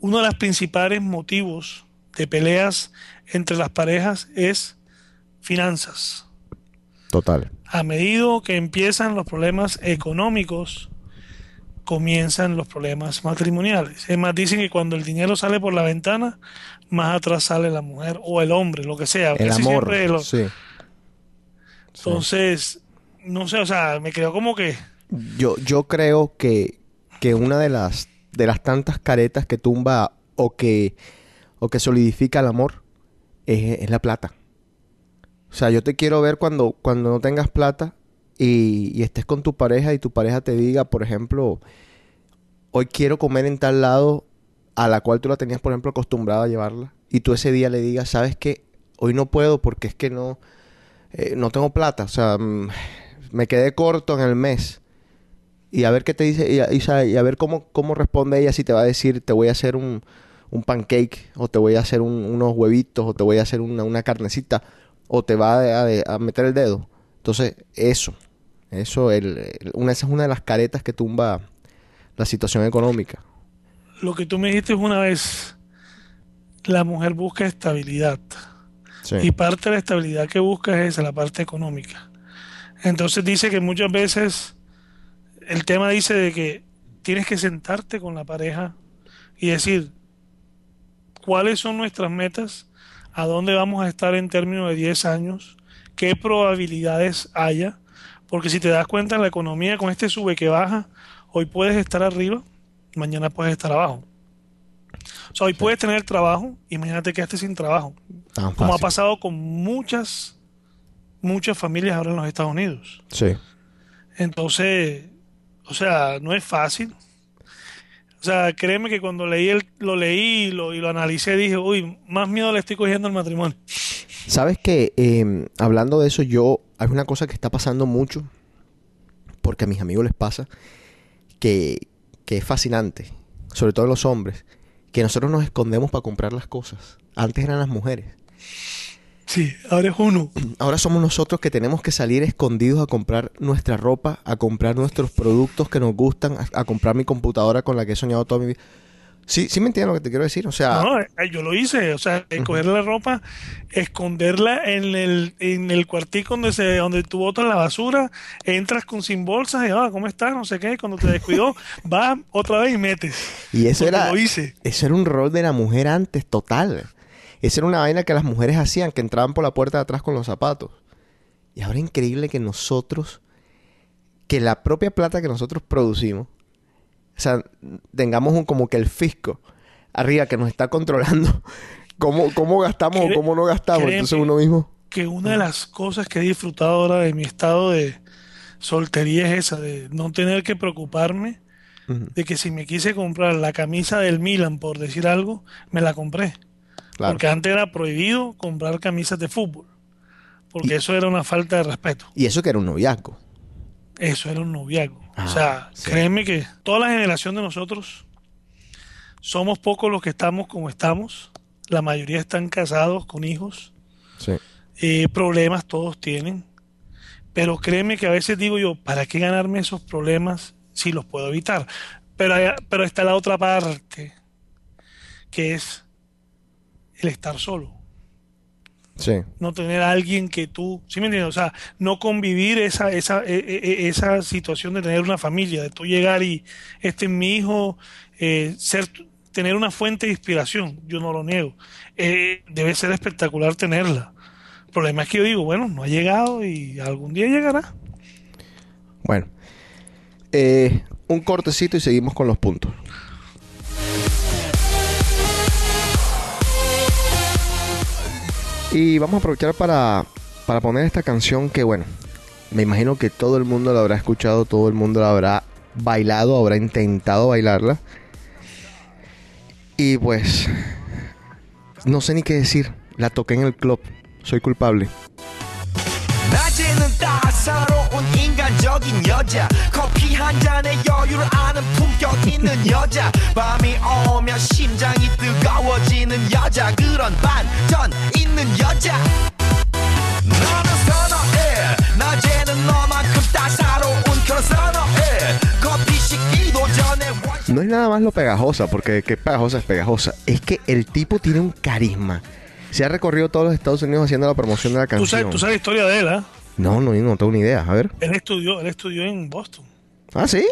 uno de los principales motivos de peleas entre las parejas es finanzas.
Total.
A medida que empiezan los problemas económicos, comienzan los problemas matrimoniales. Es más, dicen que cuando el dinero sale por la ventana, más atrás sale la mujer o el hombre, lo que sea.
El amor,
siempre lo-
sí.
Entonces, no sé, o sea, me quedó como que
Yo, yo creo que, que una de las, de las tantas caretas que tumba o que, o que solidifica el amor es, es la plata. O sea, yo te quiero ver cuando, cuando no tengas plata y, y estés con tu pareja y tu pareja te diga, por ejemplo, hoy quiero comer en tal lado a la cual tú la tenías, por ejemplo, acostumbrada a llevarla. Y tú ese día le digas, ¿sabes qué? Hoy no puedo porque es que no, eh, no tengo plata. O sea, mm, me quedé corto en el mes. Y a ver qué te dice, y a, y a ver cómo, cómo responde ella si te va a decir, te voy a hacer un, un pancake, o te voy a hacer un- unos huevitos, o te voy a hacer una, una carnecita, o te va a- a meter el dedo. Entonces, eso, eso, el, el- una, esa es una de las caretas que tumba la situación económica.
lo que tú me dijiste una vez, la mujer busca estabilidad.
Sí.
Y parte de la estabilidad que busca es esa, la parte económica. Entonces dice que muchas veces el tema dice de que tienes que sentarte con la pareja y decir cuáles son nuestras metas, a dónde vamos a estar en términos de 10 años, qué probabilidades haya, porque si te das cuenta la economía con este sube que baja, hoy puedes estar arriba, mañana puedes estar abajo. O sea, hoy puedes tener trabajo y mañana te quedaste sin trabajo
Tan
como ha pasado con muchas, muchas familias ahora en los Estados Unidos.
Sí.
Entonces, o sea, no es fácil. O sea, créeme que cuando leí el, lo leí y lo, y lo analicé, dije, uy, más miedo le estoy cogiendo al matrimonio.
Sabes que eh, hablando de eso, yo hay una cosa que está pasando mucho, porque a mis amigos les pasa, que, que es fascinante, sobre todo en los hombres, que nosotros nos escondemos para comprar las cosas. Antes eran las mujeres.
Sí, ahora es uno.
Ahora somos nosotros que tenemos que salir escondidos a comprar nuestra ropa, a comprar nuestros productos que nos gustan, a, a comprar mi computadora con la que he soñado toda mi vida. Sí, sí me entiendes lo que te quiero decir. O sea,
No, eh, yo lo hice, o sea, coger la ropa, esconderla en el, en el cuartico donde se, donde tú botas la basura, entras con sin bolsas y ah, ¿cómo estás? No sé qué, cuando te descuidó, vas otra vez y metes.
Y eso
Porque
era.
lo hice.
Eso era un rol de la mujer antes, total. Esa era una vaina que las mujeres hacían, que entraban por la puerta de atrás con los zapatos. Y ahora es increíble que nosotros, que la propia plata que nosotros producimos, sea, tengamos un, como que el fisco arriba que nos está controlando cómo, cómo gastamos o cómo no gastamos. Entonces uno mismo.
que una de las cosas que he disfrutado ahora de mi estado de soltería es esa, de no tener que preocuparme de que si me quise comprar la camisa del Milan, por decir algo, me la compré.
claro.
Porque antes era prohibido comprar camisas de fútbol. Porque eso era una falta de respeto.
Y eso que era un noviazgo.
Eso era un noviazgo.
Ah,
o sea,
sí.
créeme que toda la generación de nosotros somos pocos los que estamos como estamos. La mayoría están casados con hijos.
Sí.
Eh, problemas todos tienen. Pero créeme que a veces digo yo, ¿para qué ganarme esos problemas si los puedo evitar? Pero, pero está la otra parte, que es el estar solo.
Sí.
No tener a alguien que tú, ¿sí me entiendes? O sea, no convivir esa, esa, e- e- esa situación de tener una familia, de tú llegar y este es mi hijo, eh, ser, tener una fuente de inspiración, yo no lo niego. Eh, debe ser espectacular tenerla, El problema es que yo digo, bueno, no ha llegado y algún día llegará.
Bueno, eh, un cortecito y seguimos con los puntos. Y vamos a aprovechar para, para poner esta canción que, bueno, me imagino que todo el mundo la habrá escuchado, todo el mundo la habrá bailado, habrá intentado bailarla. Y pues, no sé ni qué decir. La toqué en el club. Soy culpable.
낮에는 따사로운 인간적인 여자 커피 한 잔에 여유를 아는 품격 있는 여자 밤이 오면 심장이 뜨거워지는 여자 그런 반전 있는 여자 너는 선어해 낮에는 너만큼 따사로운 그런 선어해 커피 식기도 전에 원-
No es nada más lo pegajosa, porque qué pegajosa es pegajosa. Es que el tipo tiene un carisma. Se ha recorrido todos los Estados Unidos haciendo la promoción de la
Tú
canción.
sabes, tú sabes la historia de él, ¿ah?
No, no, no tengo ni idea. A ver.
Él estudió, él estudió en Boston.
¿Ah, sí?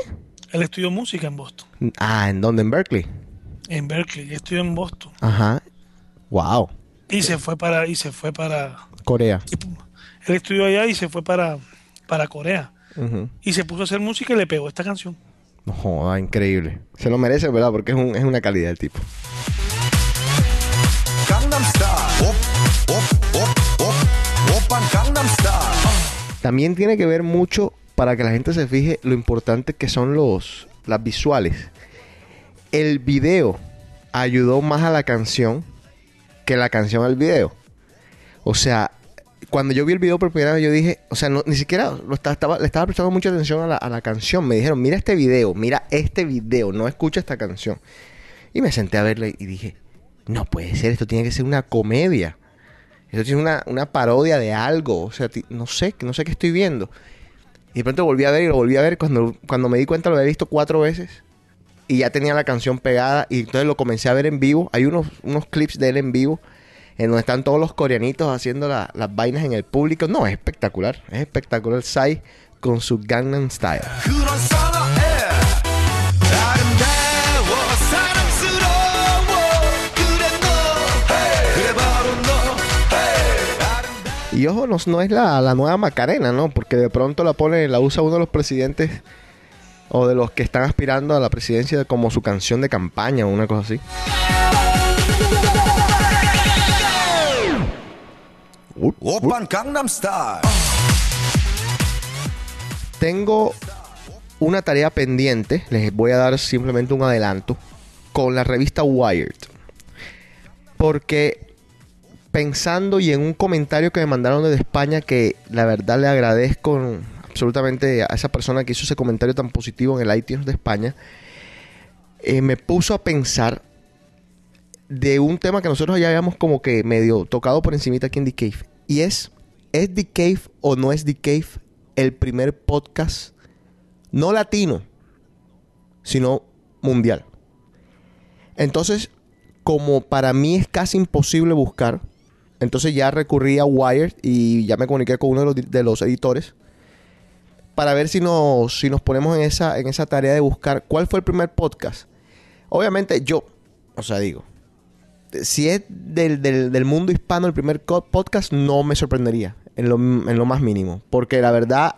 Él estudió música en Boston.
Ah, ¿en dónde? ¿En Berkeley?
En Berkeley, estudió en Boston.
Ajá. Wow.
Y se fue para, y se fue para
Corea.
Y, él estudió allá y se fue para, para Corea. Y se puso a hacer música y le pegó esta canción.
Joda, increíble. Se lo merece, ¿verdad? Porque es, un, es una calidad el tipo. También tiene que ver mucho para que la gente se fije lo importante que son los las visuales. El video ayudó más a la canción que la canción al video. O sea, cuando yo vi el video por primera vez, yo dije, o sea, no- ni siquiera lo estaba, le estaba prestando mucha atención a la, a la canción. Me dijeron, mira este video, mira este video, no escucha esta canción. Y me senté a verla y dije, no puede ser, esto tiene que ser una comedia. Esto tiene una, una parodia de algo. O sea, no sé, no sé qué estoy viendo. Y de pronto volví a ver y lo volví a ver. Cuando, cuando me di cuenta lo había visto cuatro veces. Y ya tenía la canción pegada. Y entonces lo comencé a ver en vivo. Hay unos, unos clips de él en vivo. En donde están todos los coreanitos haciendo la- las vainas en el público. No, es espectacular. Es espectacular. Psy con su Gangnam Style. Y ojo, no, no es la, la nueva Macarena, ¿no? Porque de pronto la pone, la usa uno de los presidentes o de los que están aspirando a la presidencia como su canción de campaña o una cosa así.
오빤 Gangnam Style
Tengo una tarea pendiente, les voy a dar simplemente un adelanto, con la revista Wired. Porque pensando y en un comentario que me mandaron desde España, que la verdad le agradezco absolutamente a esa persona que hizo ese comentario tan positivo en el iTunes de España, eh, me puso a pensar de un tema que nosotros ya habíamos como que medio tocado por encimita aquí en The Cave. Y es, ¿es The Cave o no es The Cave el primer podcast no latino, sino mundial? Entonces, como para mí es casi imposible buscar, entonces ya recurrí a Wired y ya me comuniqué con uno de los, de los editores para ver si nos, si nos ponemos en esa, en esa tarea de buscar cuál fue el primer podcast. Obviamente yo, o sea, digo, si es del, del- del mundo hispano el primer podcast, no me sorprendería en lo, en lo más mínimo. Porque la verdad,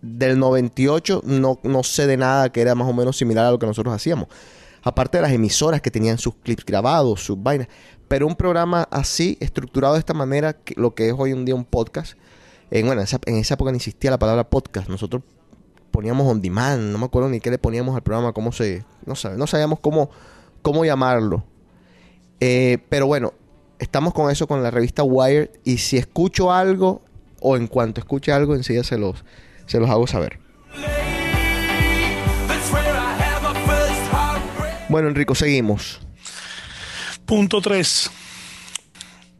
del 98 no, no sé de nada que era más o menos similar a lo que nosotros hacíamos. Aparte de las emisoras que tenían sus clips grabados, sus vainas. Pero un programa así, estructurado de esta manera, lo que es hoy en día un podcast. En, bueno, en esa, en esa época no existía la palabra podcast. Nosotros poníamos on demand, no me acuerdo ni qué le poníamos al programa, cómo se, no, sabe, no sabíamos cómo, cómo llamarlo. Eh, pero bueno, estamos con eso con la revista Wired y si escucho algo o en cuanto escuche algo enseguida se los, se los hago saber. Bueno, Enrico, seguimos.
Punto 3.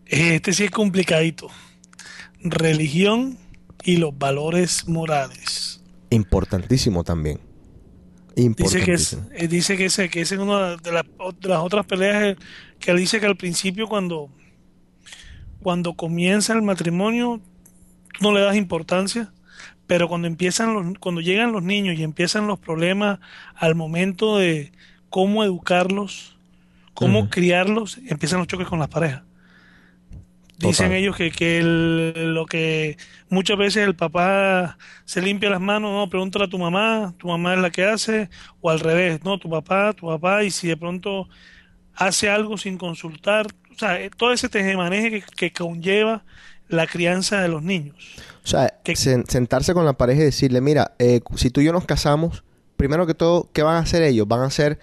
Este sí es complicadito. Religión y los valores morales.
Importantísimo también.
Dice que es,
Importantísimo.
eh, dice que ese, que es una de las, de las otras peleas eh, que él dice que al principio cuando, cuando comienza el matrimonio no le das importancia, pero cuando empiezan los, cuando llegan los niños y empiezan los problemas al momento de cómo educarlos, cómo criarlos, empiezan los choques con las parejas. Dicen
Total.
ellos que, que el- lo que muchas veces el papá se limpia las manos, no, pregúntale a tu mamá, tu mamá es la que hace, o al revés, no, tu papá, tu papá, y si de pronto hace algo sin consultar, o sea, eh, todo ese tejemaneje que, que conlleva la crianza de los niños.
O sea, sen- sentarse con la pareja y decirle, mira, eh, si tú y yo nos casamos, primero que todo, ¿qué van a hacer ellos? ¿Van a ser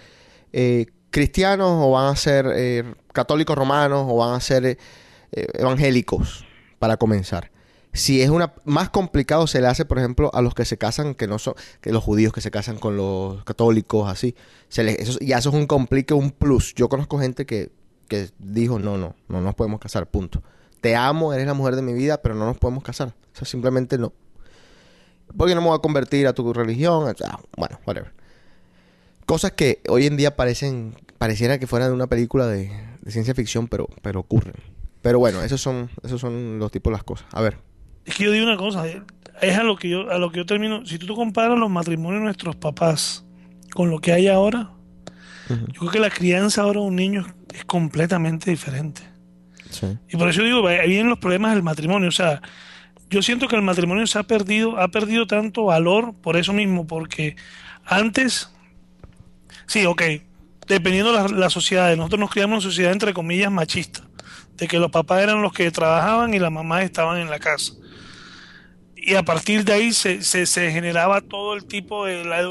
eh, cristianos o van a ser eh, católicos romanos o van a ser eh, evangélicos? Para comenzar. Si es una más complicado se le hace, por ejemplo, a los que se casan que no son que los judíos que se casan con los católicos así, se les, eso, ya eso es un complique, un plus. Yo conozco gente que, que dijo, "No, no, no nos podemos casar, punto." Te amo, eres la mujer de mi vida, pero no nos podemos casar. O sea, simplemente no. Porque no me voy a convertir a tu religión. bueno, whatever. Cosas que hoy en día parecen, pareciera que fueran de una película de, de ciencia ficción, pero, pero ocurren. Pero bueno, esos son, esos son los tipos de las cosas. A ver.
Es que yo digo una cosa, es a lo que yo, a lo que yo termino. Si tú te comparas los matrimonios de nuestros papás con lo que hay ahora, yo creo que la crianza ahora de un niño es completamente diferente. Y por eso digo, ahí vienen los problemas del matrimonio. O sea, yo siento que el matrimonio se ha perdido, ha perdido tanto valor por eso mismo, porque antes, sí, ok, dependiendo de la, la sociedad, nosotros nos criamos en una sociedad entre comillas machista, de que los papás eran los que trabajaban y las mamás estaban en la casa. Y a partir de ahí se, se, se generaba todo el tipo de la,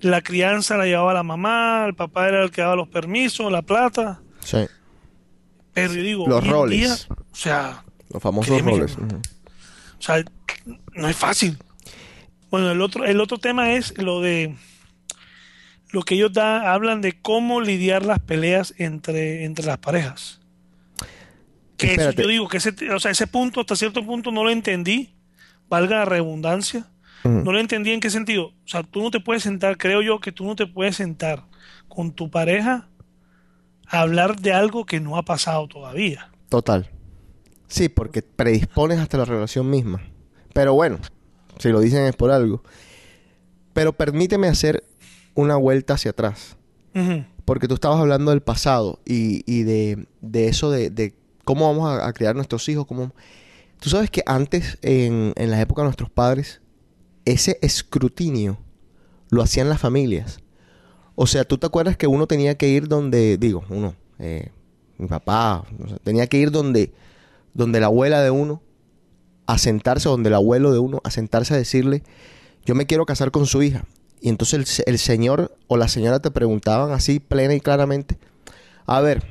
la crianza la llevaba la mamá, el papá era el que daba los permisos, la plata.
Sí.
Pero yo digo,
Los roles.
día, o sea,
Los famosos
que
roles.
o sea, no es fácil. Bueno, el otro, el otro tema es lo de lo que ellos da, hablan de cómo lidiar las peleas entre, entre las parejas. Que eso yo digo que ese, o sea, ese punto, hasta cierto punto, no lo entendí, valga la redundancia. No lo entendí en qué sentido. O sea, tú no te puedes sentar, creo yo que tú no te puedes sentar con tu pareja a hablar de algo que no ha pasado todavía.
Total. Sí, porque predispones hasta la relación misma. Pero bueno, si lo dicen es por algo. Pero permíteme hacer una vuelta hacia atrás. Porque tú estabas hablando del pasado y, y de, de eso de, de cómo vamos a, a criar nuestros hijos. Cómo... Tú sabes que antes, en, en la época de nuestros padres, ese escrutinio lo hacían las familias. O sea, tú te acuerdas que uno tenía que ir donde, digo, uno, eh, mi papá, tenía que ir donde, donde la abuela de uno, a sentarse, donde el abuelo de uno, a sentarse a decirle, yo me quiero casar con su hija. Y entonces el, el señor o la señora te preguntaban así plena y claramente, a ver,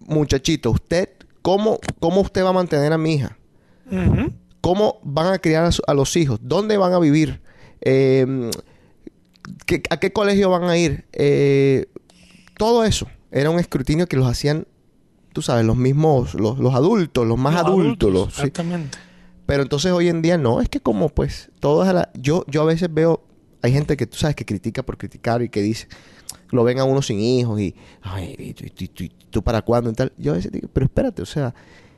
muchachito, usted, ¿cómo, cómo usted va a mantener a mi hija? ¿Cómo van a criar a, su- a los hijos? ¿Dónde van a vivir? Eh, ¿qué- ¿A qué colegio van a ir? Eh, todo eso era un escrutinio que los hacían, tú sabes, los mismos, los, los adultos, los más
Los
adultos. los- sí.
Exactamente.
Pero entonces hoy en día no, es que como pues todo es a la... Yo, yo a veces veo, hay gente que tú sabes que critica por criticar y que dice, lo ven a uno sin hijos y, ay, tú, tú- tú para cuándo y tal. Yo a veces digo, pero espérate, o sea,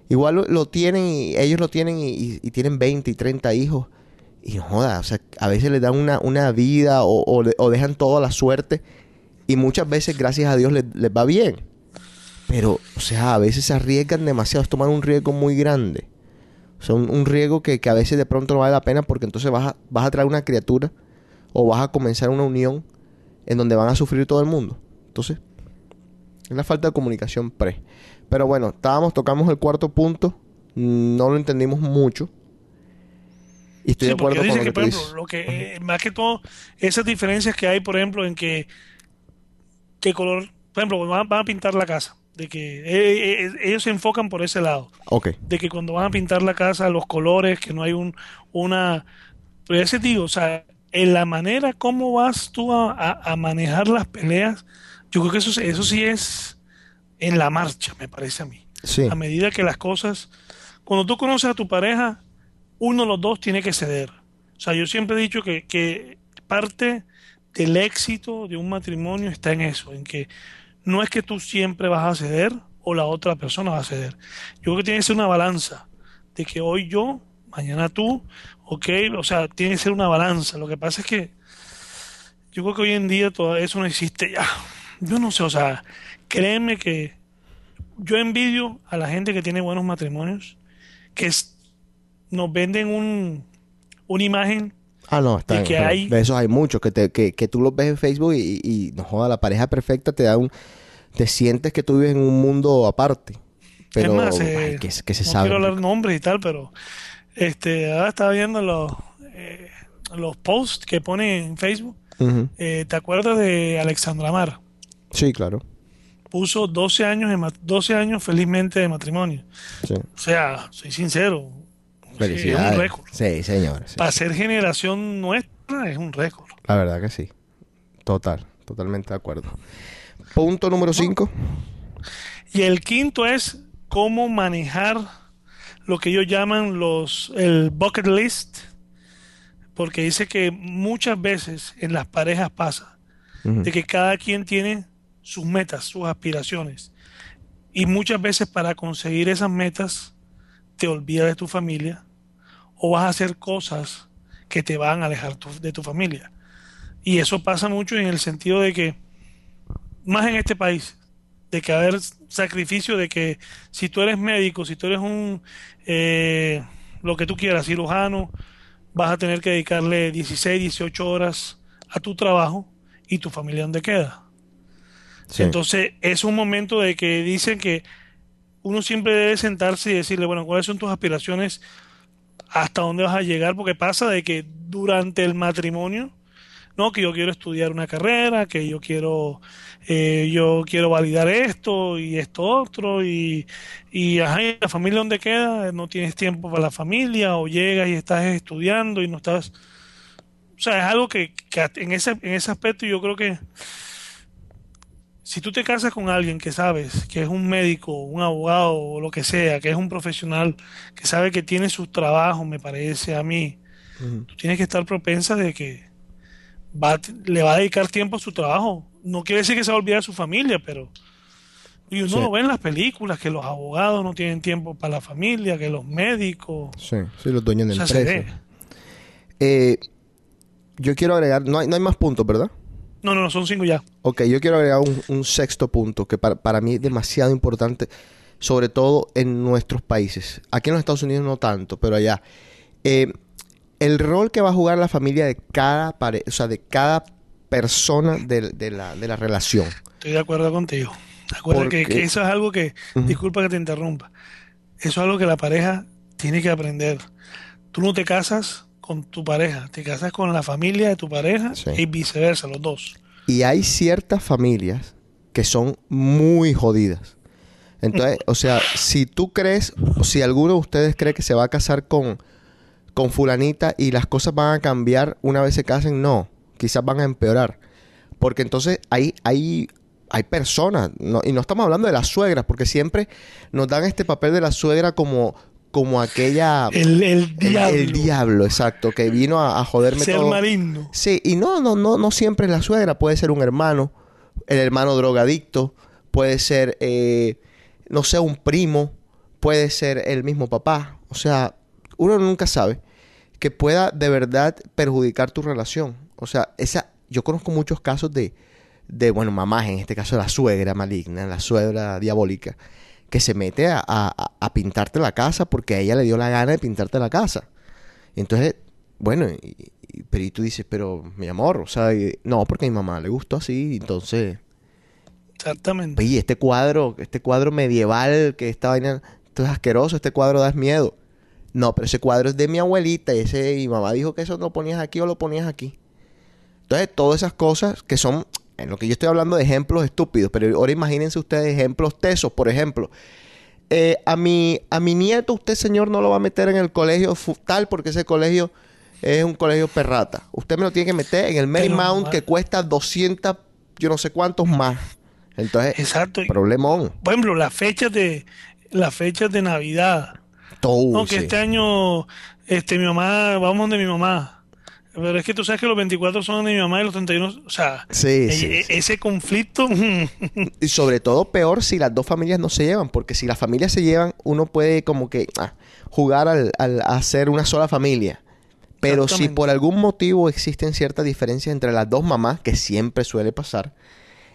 igual lo, tienen y ellos lo tienen y, tienen 20 y 30 hijos y joda, o sea, a veces les dan una, una vida o, o o dejan toda la suerte y muchas veces, gracias a Dios, les, va bien. Pero, o sea, a veces se arriesgan demasiado, es tomar un riesgo muy grande. O sea, un, un riesgo que, que a veces de pronto no vale la pena porque entonces vas a, vas a traer una criatura o vas a comenzar una unión en donde van a sufrir todo el mundo. Entonces, es la falta de comunicación pre. Pero bueno, estábamos, tocamos el cuarto punto, no lo entendimos mucho. Y estoy
Sí,
de acuerdo con lo que,
que, por
tú
ejemplo,
dices.
lo que, eh, más que todo, esas diferencias que hay, por ejemplo, en que, qué color, por ejemplo, cuando van, van a pintar la casa, de que eh, eh, ellos se enfocan por ese lado,
Ok.
de que cuando van a pintar la casa, los colores, que no hay un, una, pero ese digo, o sea, en la manera como vas tú a, a- a manejar las peleas, yo creo que eso, eso sí es en la marcha, me parece a mí.
Sí.
A medida que las cosas, cuando tú conoces a tu pareja, uno de los dos tiene que ceder. O sea, yo siempre he dicho que, que parte del éxito de un matrimonio está en eso, en que no es que tú siempre vas a ceder o la otra persona va a ceder. Yo creo que tiene que ser una balanza, de que hoy yo, mañana tú, ok, o sea, tiene que ser una balanza. Lo que pasa es que yo creo que hoy en día todo eso no existe ya. Yo no sé, o sea, créeme que yo envidio a la gente que tiene buenos matrimonios, que es- nos venden un, una imagen
Ah, no, está
de
bien,
hay-
De esos hay muchos, que, te, que, que tú los ves en Facebook y, y no joda, la pareja perfecta te da un... Te sientes que tú vives en un mundo aparte. Pero,
es más, eh,
ay, que, que se
no
sabe.
quiero hablar nombres y tal, pero este, ahora estaba viendo los, eh, los posts que pone en Facebook. Eh, ¿Te acuerdas de Alexandra Mar?
Sí, claro.
Puso 12 años, de ma- 12 años felizmente de matrimonio.
Sí.
O sea, soy sincero. sí, es un récord.
Sí, señor. sí.
Para ser generación nuestra es un récord.
La verdad que sí. Total, totalmente de acuerdo. Punto número 5.
Y el quinto es cómo manejar lo que ellos llaman los el bucket list, porque dice que muchas veces en las parejas pasa de que cada quien tiene sus metas, sus aspiraciones. Y muchas veces para conseguir esas metas te olvidas de tu familia o vas a hacer cosas que te van a alejar tu- de tu familia. Y eso pasa mucho en el sentido de que, más en este país, de que haber sacrificio de que si tú eres médico, si tú eres un, eh, lo que tú quieras, cirujano, vas a tener que dedicarle 16, 18 horas a tu trabajo y tu familia dónde queda.
Sí.
Entonces es un momento de que dicen que uno siempre debe sentarse y decirle, bueno, ¿cuáles son tus aspiraciones? ¿Hasta dónde vas a llegar? Porque pasa de que durante el matrimonio, no, que yo quiero estudiar una carrera, que yo quiero, eh, yo quiero validar esto y esto otro, y, y, ajá, ¿y la familia dónde queda? No tienes tiempo para la familia, o llegas y estás estudiando y no estás... O sea, es algo que, que en, ese, en ese aspecto yo creo que si tú te casas con alguien que sabes que es un médico, un abogado o lo que sea, que es un profesional, que sabe que tiene sus trabajos, me parece a mí, tú tienes que estar propensa de que va, le va a dedicar tiempo a su trabajo. No quiere decir que se va a olvidar de su familia, pero y uno
Sí.
lo ve en las películas, que los abogados no tienen tiempo para la familia, que los médicos...
Sí, sí, los dueños de
O sea, se
empresas. Eh, yo quiero agregar, no hay, no hay más puntos, ¿verdad?
No, no, no, son cinco ya.
Ok, yo quiero agregar un, un sexto punto que para, para mí es demasiado importante, sobre todo en nuestros países. Aquí en los Estados Unidos no tanto, pero allá. Eh, el rol que va a jugar la familia de cada pare o sea, de cada persona de, de la, de la relación.
Estoy de acuerdo contigo. Acuérdate que,
Porque-
que eso es algo que, disculpa que te interrumpa, eso es algo que la pareja tiene que aprender. Tú no te casas con tu pareja, te casas con la familia de tu pareja y viceversa, los dos.
Y hay ciertas familias que son muy jodidas. Entonces, o sea, si tú crees, o si alguno de ustedes cree que se va a casar con, con fulanita y las cosas van a cambiar una vez se casen, no. Quizás van a empeorar. Porque entonces hay, hay, hay personas, no- y no estamos hablando de las suegras, porque siempre nos dan este papel de la suegra como, como aquella...
El, el diablo.
El, diablo, exacto, que vino a, a joderme
Ser
todo.
maligno.
Sí, y no, no, no, no siempre es la suegra, puede ser un hermano, el hermano drogadicto, puede ser, eh, no sé, un primo, puede ser el mismo papá. O sea, uno nunca sabe que pueda de verdad perjudicar tu relación. O sea, esa, yo conozco muchos casos de, de bueno, mamás, en este caso la suegra maligna, la suegra diabólica, que se mete a, a- a pintarte la casa porque a ella le dio la gana de pintarte la casa. Entonces, bueno, y, y- pero y tú dices, pero mi amor, o sea, y- no, porque a mi mamá le gustó así, entonces,
Exactamente.
oye, este cuadro, este cuadro medieval que esta vaina, esto es asqueroso, este cuadro da miedo. No, pero ese cuadro es de mi abuelita y ese, y mamá dijo que eso lo ponías aquí o lo ponías aquí. Entonces, todas esas cosas que son, en lo que yo estoy hablando de ejemplos estúpidos, pero ahora imagínense ustedes ejemplos tesos, por ejemplo. Eh, a, mi, a mi nieto usted, señor, no lo va a meter en el colegio tal porque ese colegio es un colegio perrata. Usted me lo tiene que meter en el Marymount que cuesta 200, yo no sé cuántos más. Entonces,
Exacto.
problemón.
Por ejemplo, las fechas de las fechas de Navidad.
Todo,
no, que
sí.
este año este mi mamá, vamos de mi mamá. Pero es que tú sabes que los 24 son de mi mamá y los 31, o sea,
Sí,
e-
sí,
e-
sí.
ese conflicto
Y sobre todo peor si las dos familias no se llevan, porque si las familias se llevan, uno puede como que ah, jugar al, al hacer una sola familia. Pero si por algún motivo existen ciertas diferencias entre las dos mamás, que siempre suele pasar,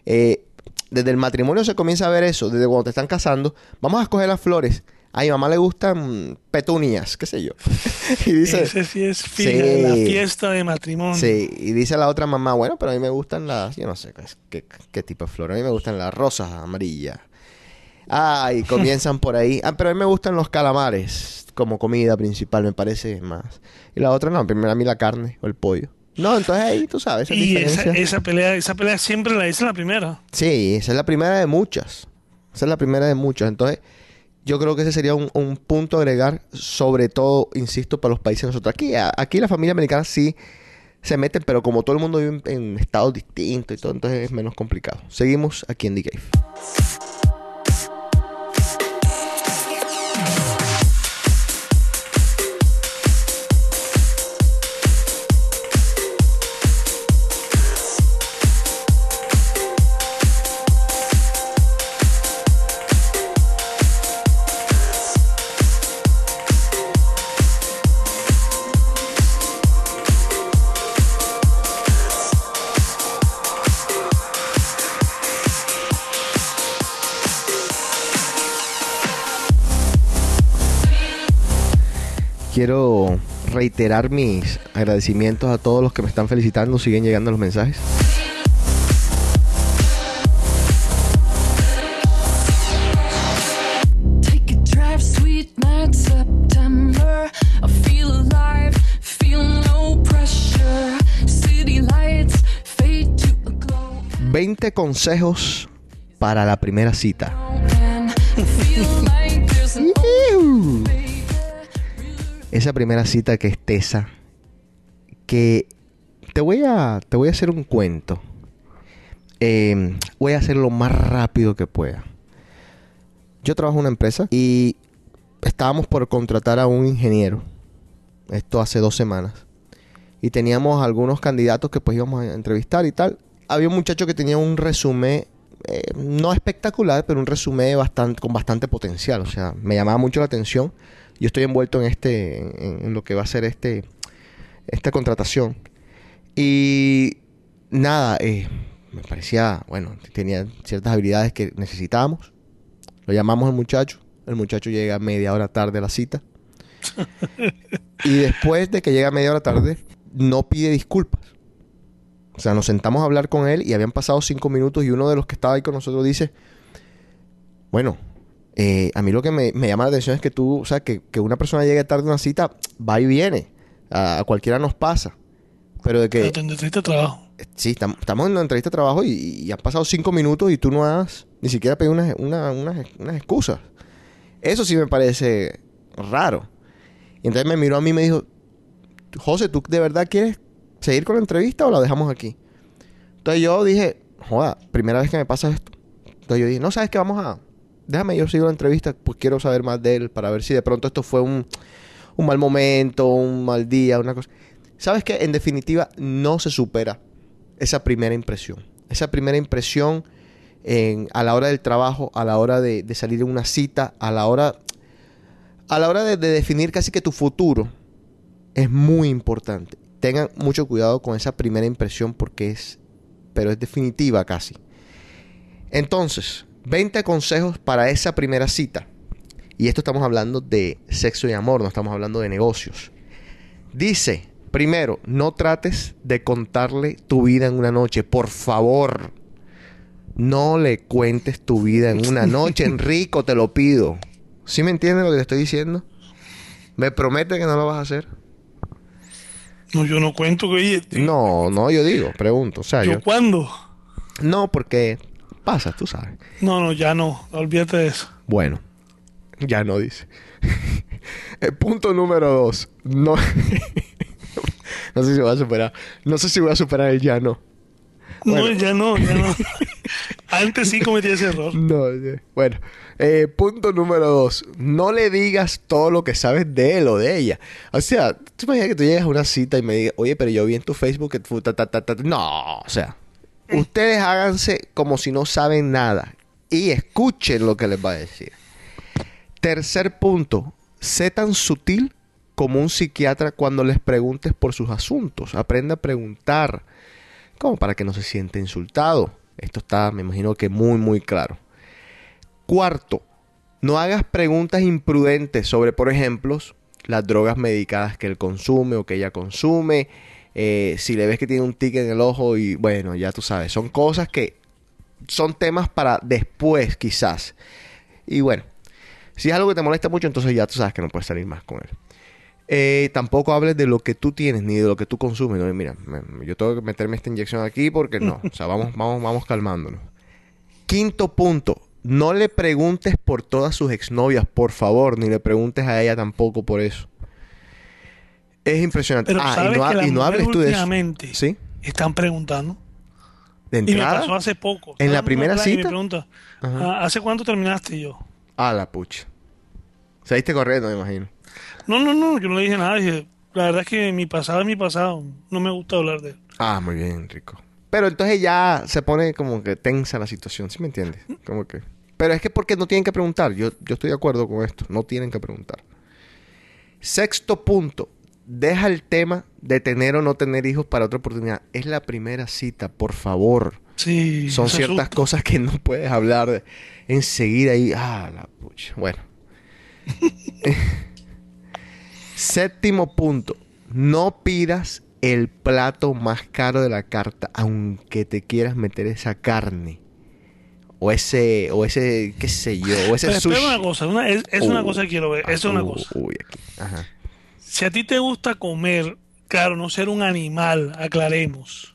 eh, desde el matrimonio se comienza a ver eso, desde cuando te están casando, vamos a escoger las flores. A mi mamá le gustan petunias, qué sé yo. y dice,
Ese sí es
Sí.
de la fiesta de matrimonio.
Sí, y dice la otra mamá, bueno, pero a mí me gustan las, yo no sé qué, qué, qué tipo de flores, a mí me gustan las rosas amarillas. Ah, y comienzan por ahí. Ah, pero a mí me gustan los calamares como comida principal, me parece más. Y la otra no, primero a mí la carne o el pollo. No, entonces ahí tú sabes, esa
Y esa, esa pelea, esa pelea siempre la dice la primera.
Sí, esa es la primera de muchas. Esa es la primera de muchas. Entonces, yo creo que ese sería un, un punto a agregar, sobre todo, insisto, para los países de nosotros. Aquí, a- aquí la familia americana sí se mete, pero como todo el mundo vive en, en estados distintos y todo, entonces es menos complicado. Seguimos aquí en The Cave. Quiero reiterar mis agradecimientos a todos los que me están felicitando. Siguen llegando los mensajes. 20 consejos para la primera cita. Esa primera cita que es tesa. Que te voy a, te voy a hacer un cuento. Eh, voy a hacerlo lo más rápido que pueda. Yo trabajo en una empresa y estábamos por contratar a un ingeniero. Esto hace dos semanas. Y teníamos algunos candidatos que pues íbamos a entrevistar y tal. Había un muchacho que tenía un resumen, eh, no espectacular, pero un resumen bastante, con bastante potencial. O sea, me llamaba mucho la atención. Yo estoy envuelto en este, en, en lo que va a ser este, esta contratación. Y nada, eh, me parecía, bueno, tenía ciertas habilidades que necesitábamos. Lo llamamos al muchacho. El muchacho llega media hora tarde a la cita. y después de que llega media hora tarde, no pide disculpas. O sea, nos sentamos a hablar con él y habían pasado cinco minutos y uno de los que estaba ahí con nosotros dice, bueno, eh, a mí lo que me, me llama la atención es que tú, o sea, que, que una persona llegue tarde a una cita, va y viene. A, a cualquiera nos pasa. Pero de que...
Pero te entrevista trabajo.
Sí, tam- estamos en una entrevista de trabajo y, y han pasado cinco minutos y tú no has ni siquiera pedido unas, una- unas, unas excusas. Eso sí me parece raro. Y entonces me miró a mí y me dijo, José, ¿tú de verdad quieres seguir con la entrevista o la dejamos aquí? Entonces yo dije, joda, primera vez que me pasa esto. Entonces yo dije, no, ¿sabes qué? Vamos a... Déjame, yo sigo la entrevista, pues quiero saber más de él para ver si de pronto esto fue un, un mal momento, un mal día, una cosa. ¿Sabes qué? En definitiva, no se supera esa primera impresión. Esa primera impresión a la hora del trabajo, a la hora de, de salir de una cita, a la hora, a la hora de, de definir casi que tu futuro, es muy importante. Tengan mucho cuidado con esa primera impresión porque es, pero es definitiva casi. Entonces, 20 consejos para esa primera cita. Y esto estamos hablando de sexo y amor, no estamos hablando de negocios. Dice, primero, no trates de contarle tu vida en una noche, por favor. No le cuentes tu vida en una noche, Enrico, te lo pido. ¿Sí me entiendes lo que te estoy diciendo? ¿Me promete que no lo vas a hacer?
No, yo no cuento que
No, no, yo digo, pregunto. O sea,
¿yo
yo...
cuándo?
No, porque pasa, tú sabes.
No, no, ya no. Olvídate de eso.
Bueno, ya no dice. El punto número dos. No, no sé si voy a superar. No sé si voy a superar el ya no.
No, ya no, ya no. Antes sí cometí ese error.
No, bueno. Eh, punto número dos. No le digas todo lo que sabes de él o de ella. O sea, tú imaginas que tú llegas a una cita y me digas, oye, pero yo vi en tu Facebook que tú... ta, ta, ta, ta". No, o sea, ustedes háganse como si no saben nada y escuchen lo que les va a decir. Tercer punto, sé tan sutil como un psiquiatra cuando les preguntes por sus asuntos. Aprende a preguntar, como para que no se siente insultado. Esto está, me imagino que muy, muy claro. Cuarto, no hagas preguntas imprudentes sobre, por ejemplo, las drogas medicadas que él consume o que ella consume. Eh, si le ves que tiene un ticket en el ojo y bueno, ya tú sabes, son cosas que son temas para después quizás. Y bueno, si es algo que te molesta mucho, entonces ya tú sabes que no puedes salir más con él. Eh, tampoco hables de lo que tú tienes ni de lo que tú consumes. No, mira, yo tengo que meterme esta inyección aquí porque no. O sea, vamos, vamos, vamos calmándonos. Quinto punto. No le preguntes por todas sus exnovias, por favor, ni le preguntes a ella tampoco por eso. Es impresionante.
Pero
ah, y no, ha-
que las
y no hables tú de eso. ¿Sí?
están preguntando.
De
Y me
entrada.
pasó hace poco.
¿En la
mundo
primera
y me
cita?
pregunta,
Ajá.
"Ah, ¿hace cuánto terminaste Y yo?
Ah, la pucha. Saliste corriendo, me imagino.
No, no, no, yo no le dije nada. Dije, la verdad es que mi pasado es mi pasado. No me gusta hablar de él.
Ah, muy bien, Rico. Pero entonces ya se pone como que tensa la situación, ¿sí me entiendes? Como que... Pero es que porque no tienen que preguntar. Yo, yo estoy de acuerdo con esto. No tienen que preguntar. Sexto punto. Deja el tema de tener o no tener hijos para otra oportunidad. Es la primera cita, por favor.
Sí.
Son ciertas
asusta.
cosas que no puedes hablar de- enseguida y... Ah, la pucha. Bueno. Séptimo punto. No pidas el plato más caro de la carta, aunque te quieras meter esa carne. O ese, o ese, qué sé yo, o ese
Pero
sushi.
una cosa, una- es, es una cosa que quiero ver. Es una cosa.
Uy, aquí. Ajá.
Si a ti te gusta comer, claro, no ser un animal, aclaremos.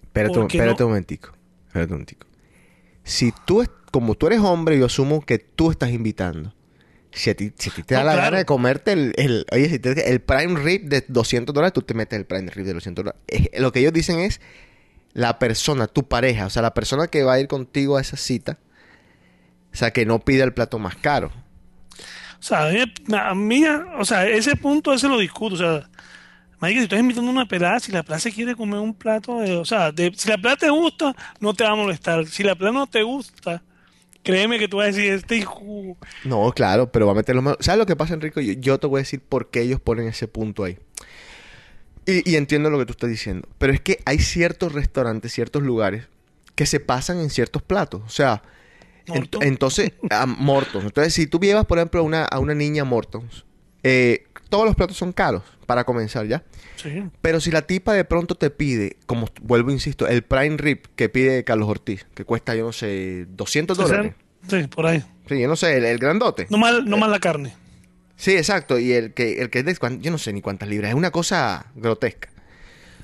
Espérate, un-
¿Por qué
espérate
no?
un momentico. Espérate un momentico. Si tú, es- como tú eres hombre, yo asumo que tú estás invitando. Si a ti, si a ti te da
No,
la
claro.
gana de comerte el, el- oye, si te- el prime rib de 200 dólares, tú te metes el prime rib de 200 dólares. Es- lo que ellos dicen es la persona, tu pareja, o sea, la persona que va a ir contigo a esa cita, o sea, que no pida el plato más caro.
O sea, a mí, o sea, ese punto ese lo discuto. O sea, Marica, si estás invitando a una pelada, si la pelada se quiere comer un plato, de- o sea, si la pelada te gusta, no te va a molestar. Si la pelada no te gusta, créeme que tú vas a decir, este hijo...
No, claro, pero va a meter los ¿Sabes lo que pasa, Enrico? Yo, yo te voy a decir por qué ellos ponen ese punto ahí. Y, y entiendo lo que tú estás diciendo. Pero es que hay ciertos restaurantes, ciertos lugares que se pasan en ciertos platos. O sea, entonces, a Mortons. Entonces, si tú llevas, por ejemplo, una, a una niña a Mortons, eh, todos los platos son caros, para comenzar ya.
Sí.
Pero si la tipa de pronto te pide, como vuelvo, insisto, el prime rib que pide Carlos Ortiz, que cuesta, yo no sé, 200 dólares.
Sí, por ahí.
Sí, yo no sé, el, el grandote.
No más, no más la carne.
Sí, exacto. Y el que, el que es de yo no sé ni cuántas libras. Es una cosa grotesca.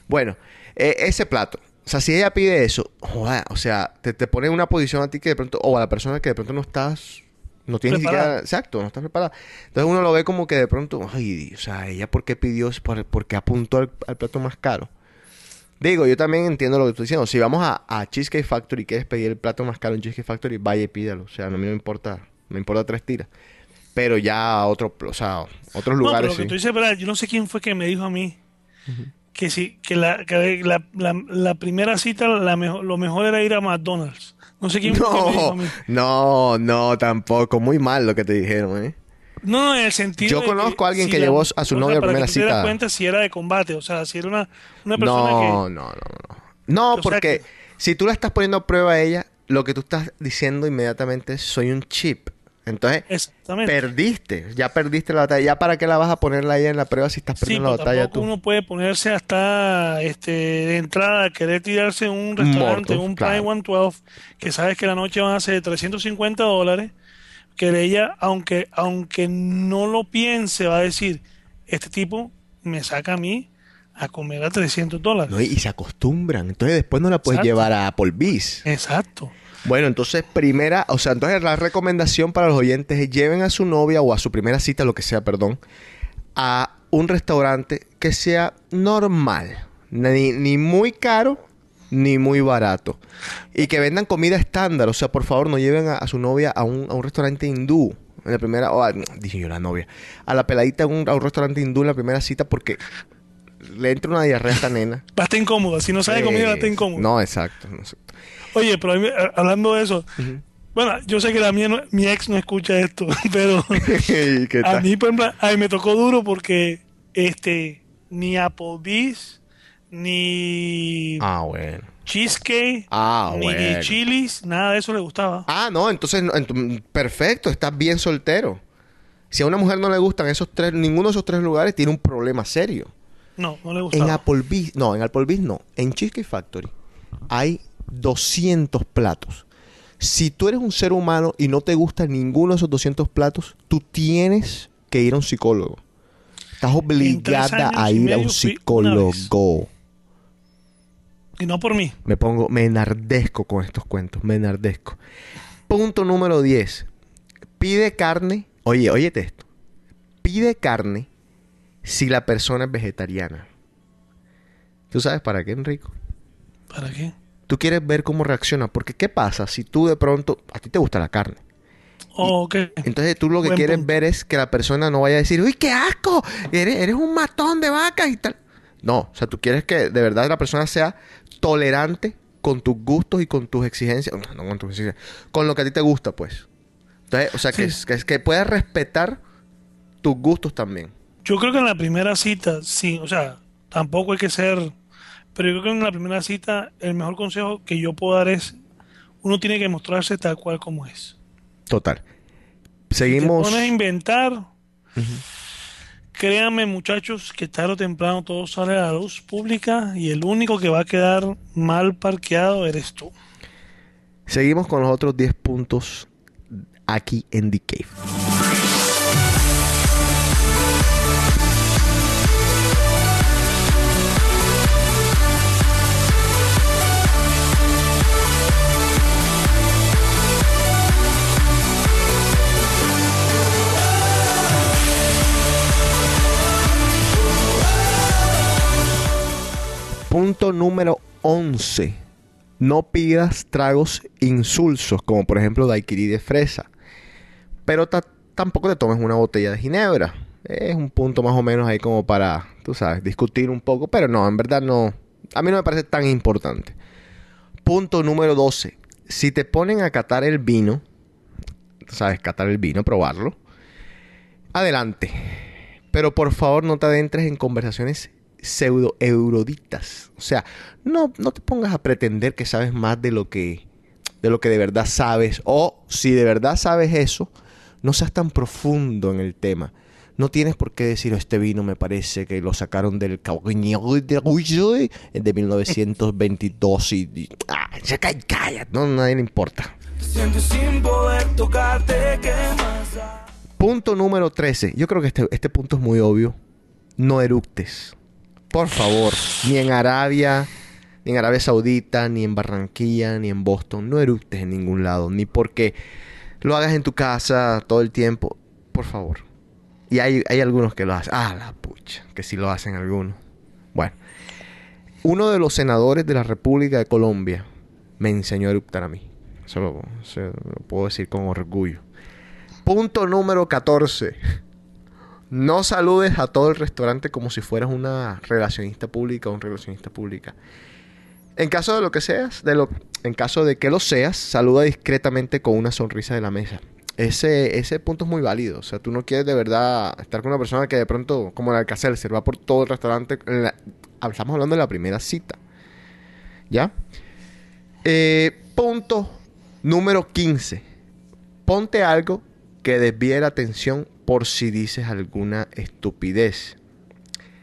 Bueno, eh, ese plato. O sea, si ella pide eso, joda, o sea, te, te pone en una posición a ti que de pronto, o a la persona que de pronto no estás, no tienes ni siquiera, exacto, no estás preparada. Entonces uno lo ve como que de pronto, ay, o sea, ella por qué pidió, por, por qué apuntó al, al plato más caro. Digo, yo también entiendo lo que estoy diciendo. Si vamos a, a Cheesecake Factory y quieres pedir el plato más caro en Cheesecake Factory, vaya y pídalo. O sea, no me importa, me importa tres tiras. Pero ya a otro, o sea, otros
No, pero
lugares
lo que
sí.
tú dices, ¿verdad? Yo no sé quién fue que me dijo a mí que sí, que la, que la, la, la primera cita, la mejor, lo mejor era ir a McDonald's. No sé quién que me dijo a
No,
mí.
no, no, tampoco. Muy mal lo que te dijeron, ¿eh?
No, no, en el sentido.
Yo
de
conozco a alguien
si
que
la-
llevó a su novia a
para
primera
que tú te das
cita.
cuenta si era de combate, o sea, si era una, una persona
No,
que.
no, no, no. No, porque
que-
si tú la estás poniendo a prueba a ella, lo que tú estás diciendo inmediatamente es soy un chip. Entonces, perdiste. Ya perdiste la batalla. ¿Ya para qué la vas a ponerla a ella en la prueba si estás perdiendo la batalla tú?
uno puede ponerse hasta este, de entrada, querer tirarse en un restaurante,
Mortos,
un
claro.
Prime 112, que sabes que la noche van a ser 350 dólares, que ella, aunque, aunque no lo piense, va a decir, este tipo me saca a mí a comer a 300 dólares.
No, y, y se acostumbran. Entonces después no la puedes
Exacto.
llevar a Applebee's.
Exacto.
Bueno, entonces primera, o sea, entonces la recomendación para los oyentes es lleven a su novia o a su primera cita, lo que sea, perdón, a un restaurante que sea normal, ni, ni muy caro ni muy barato y que vendan comida estándar, o sea, por favor no lleven a, su novia a un, a un restaurante hindú en la primera, o a- dije yo la novia, a la peladita a un, a un restaurante hindú en la primera cita porque le entra una diarrea a esta nena.
Va a estar incómoda. Si no sabe comida, va a estar incómoda.
No, exacto. no.
Oye, pero mí, hablando de eso, bueno, yo sé que la mía no- mi ex no escucha esto, pero
¿Y qué
a mí, por ejemplo, me tocó duro porque este ni Applebee's ni
Ah, bueno.
cheesecake,
Ah,
ni
bueno.
chilis, nada de eso le gustaba.
Ah, no, entonces, ent- perfecto, estás bien soltero. Si a una mujer no le gustan esos tres, ninguno de esos tres lugares tiene un problema serio.
No, no le
En
gustaba.
Applebee's, no, en Applebee's no. En Cheesecake Factory hay 200 platos. Si tú eres un ser humano y no te gusta ninguno de esos 200 platos, tú tienes que ir a un psicólogo. Estás obligada a ir a un psicólogo.
Y no por mí.
Me pongo, me enardezco con estos cuentos, me enardezco. Punto número 10. Pide carne. Oye, óyete esto. Pide carne si la persona es vegetariana. ¿Tú sabes para qué, Enrico?
¿Para qué?
Tú quieres ver cómo reacciona. Porque, ¿qué pasa si tú de pronto. A ti te gusta la carne.
Oh, ok.
Entonces tú lo que
Buen
quieres
punto.
ver es que la persona no vaya a decir, uy, qué asco, eres, eres un matón de vacas y tal. No, o sea, tú quieres que de verdad la persona sea tolerante con tus gustos y con tus exigencias. No, no con tus exigencias, con lo que a ti te gusta, pues. Entonces, o sea, que, que, que puedas respetar tus gustos también.
Yo creo que en la primera cita, sí, o sea, tampoco hay que ser, pero yo creo que en la primera cita el mejor consejo que yo puedo dar es, uno tiene que mostrarse tal cual como es.
Total.
Te
Seguimos.
pones a inventar, créanme muchachos que tarde o temprano todo sale a la luz pública y el único que va a quedar mal parqueado eres tú.
Seguimos con los otros 10 puntos aquí en The Cave. Punto número 11. No pidas tragos insulsos, como por ejemplo daiquiri de fresa. Pero ta- tampoco te tomes una botella de ginebra. Es un punto más o menos ahí como para, tú sabes, discutir un poco. Pero no, en verdad no. A mí no me parece tan importante. Punto número 12. Si te ponen a catar el vino, tú sabes, catar el vino, probarlo. Adelante. Pero por favor no te adentres en conversaciones pseudo eruditas. O sea, no, no te pongas a pretender que sabes más de lo que de lo que de verdad sabes. O si de verdad sabes eso, no seas tan profundo en el tema. No tienes por qué decir, este vino me parece que lo sacaron del de Roussel de 1922 y... ah, ya ca- calla, no, nadie le importa. Punto número 13. Yo creo que este, este punto es muy obvio. No eructes. Por favor. Ni en Arabia, ni en Arabia Saudita, ni en Barranquilla, ni en Boston. No eructes en ningún lado. Ni porque lo hagas en tu casa todo el tiempo. Por favor. Y hay, hay algunos que lo hacen. Ah, la pucha. Que sí lo hacen algunos. Bueno. Uno de los senadores de la República de Colombia me enseñó a eructar a mí. Eso lo, eso lo puedo decir con orgullo. Punto número 14. No saludes a todo el restaurante como si fueras una relacionista pública o un relacionista pública. En caso de lo que seas, de lo, en caso de que lo seas, saluda discretamente con una sonrisa de la mesa. Ese, ese punto es muy válido. O sea, tú no quieres de verdad estar con una persona que de pronto, como el Alcacelser, va por todo el restaurante. la- estamos hablando de la primera cita. ¿Ya? Eh, punto número 15. Ponte algo que desvíe la atención por si dices alguna estupidez.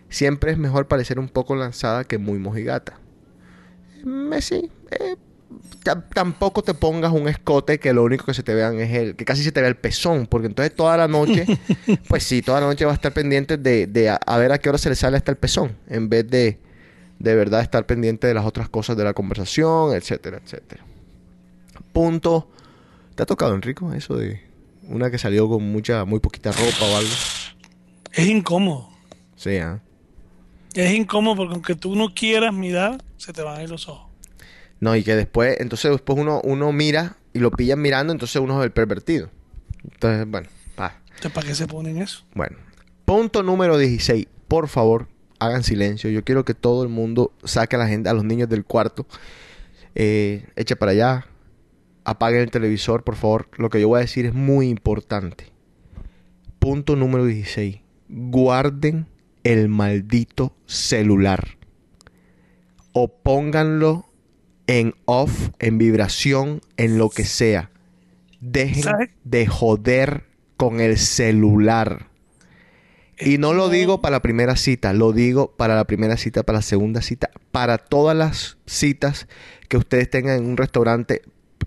Siempre es mejor parecer un poco lanzada que muy mojigata. Mm, eh, tampoco te pongas un escote que lo único que se te vean es el, que casi se te vea el pezón, porque entonces toda la noche, pues sí, toda la noche va a estar pendiente de, de a, a ver a qué hora se le sale hasta el pezón, en vez de de verdad estar pendiente de las otras cosas de la conversación, etcétera, etcétera. Punto. ¿Te ha tocado, Enrico, eso de una que salió con mucha, muy poquita ropa o algo?
Es incómodo.
Sí, ¿ah?
Es incómodo porque aunque tú no quieras mirar, se te van a ir los ojos.
No, y que después, entonces después uno, uno mira y lo pillan mirando, entonces uno es el pervertido. Entonces, bueno, va.
Entonces, ¿para qué se ponen eso?
Bueno. Punto número 16. Por favor, hagan silencio. Yo quiero que todo el mundo saque a la gente, a los niños del cuarto. Eh, eche para allá. Apaguen el televisor, por favor. Lo que yo voy a decir es muy importante. Punto número 16. Guarden el maldito celular. O pónganlo en off, en vibración, en lo que sea. Dejen
¿Sabe?
de joder con el celular. Y no lo digo para la primera cita, lo digo para la primera cita, para la segunda cita, para todas las citas que ustedes tengan en un restaurante.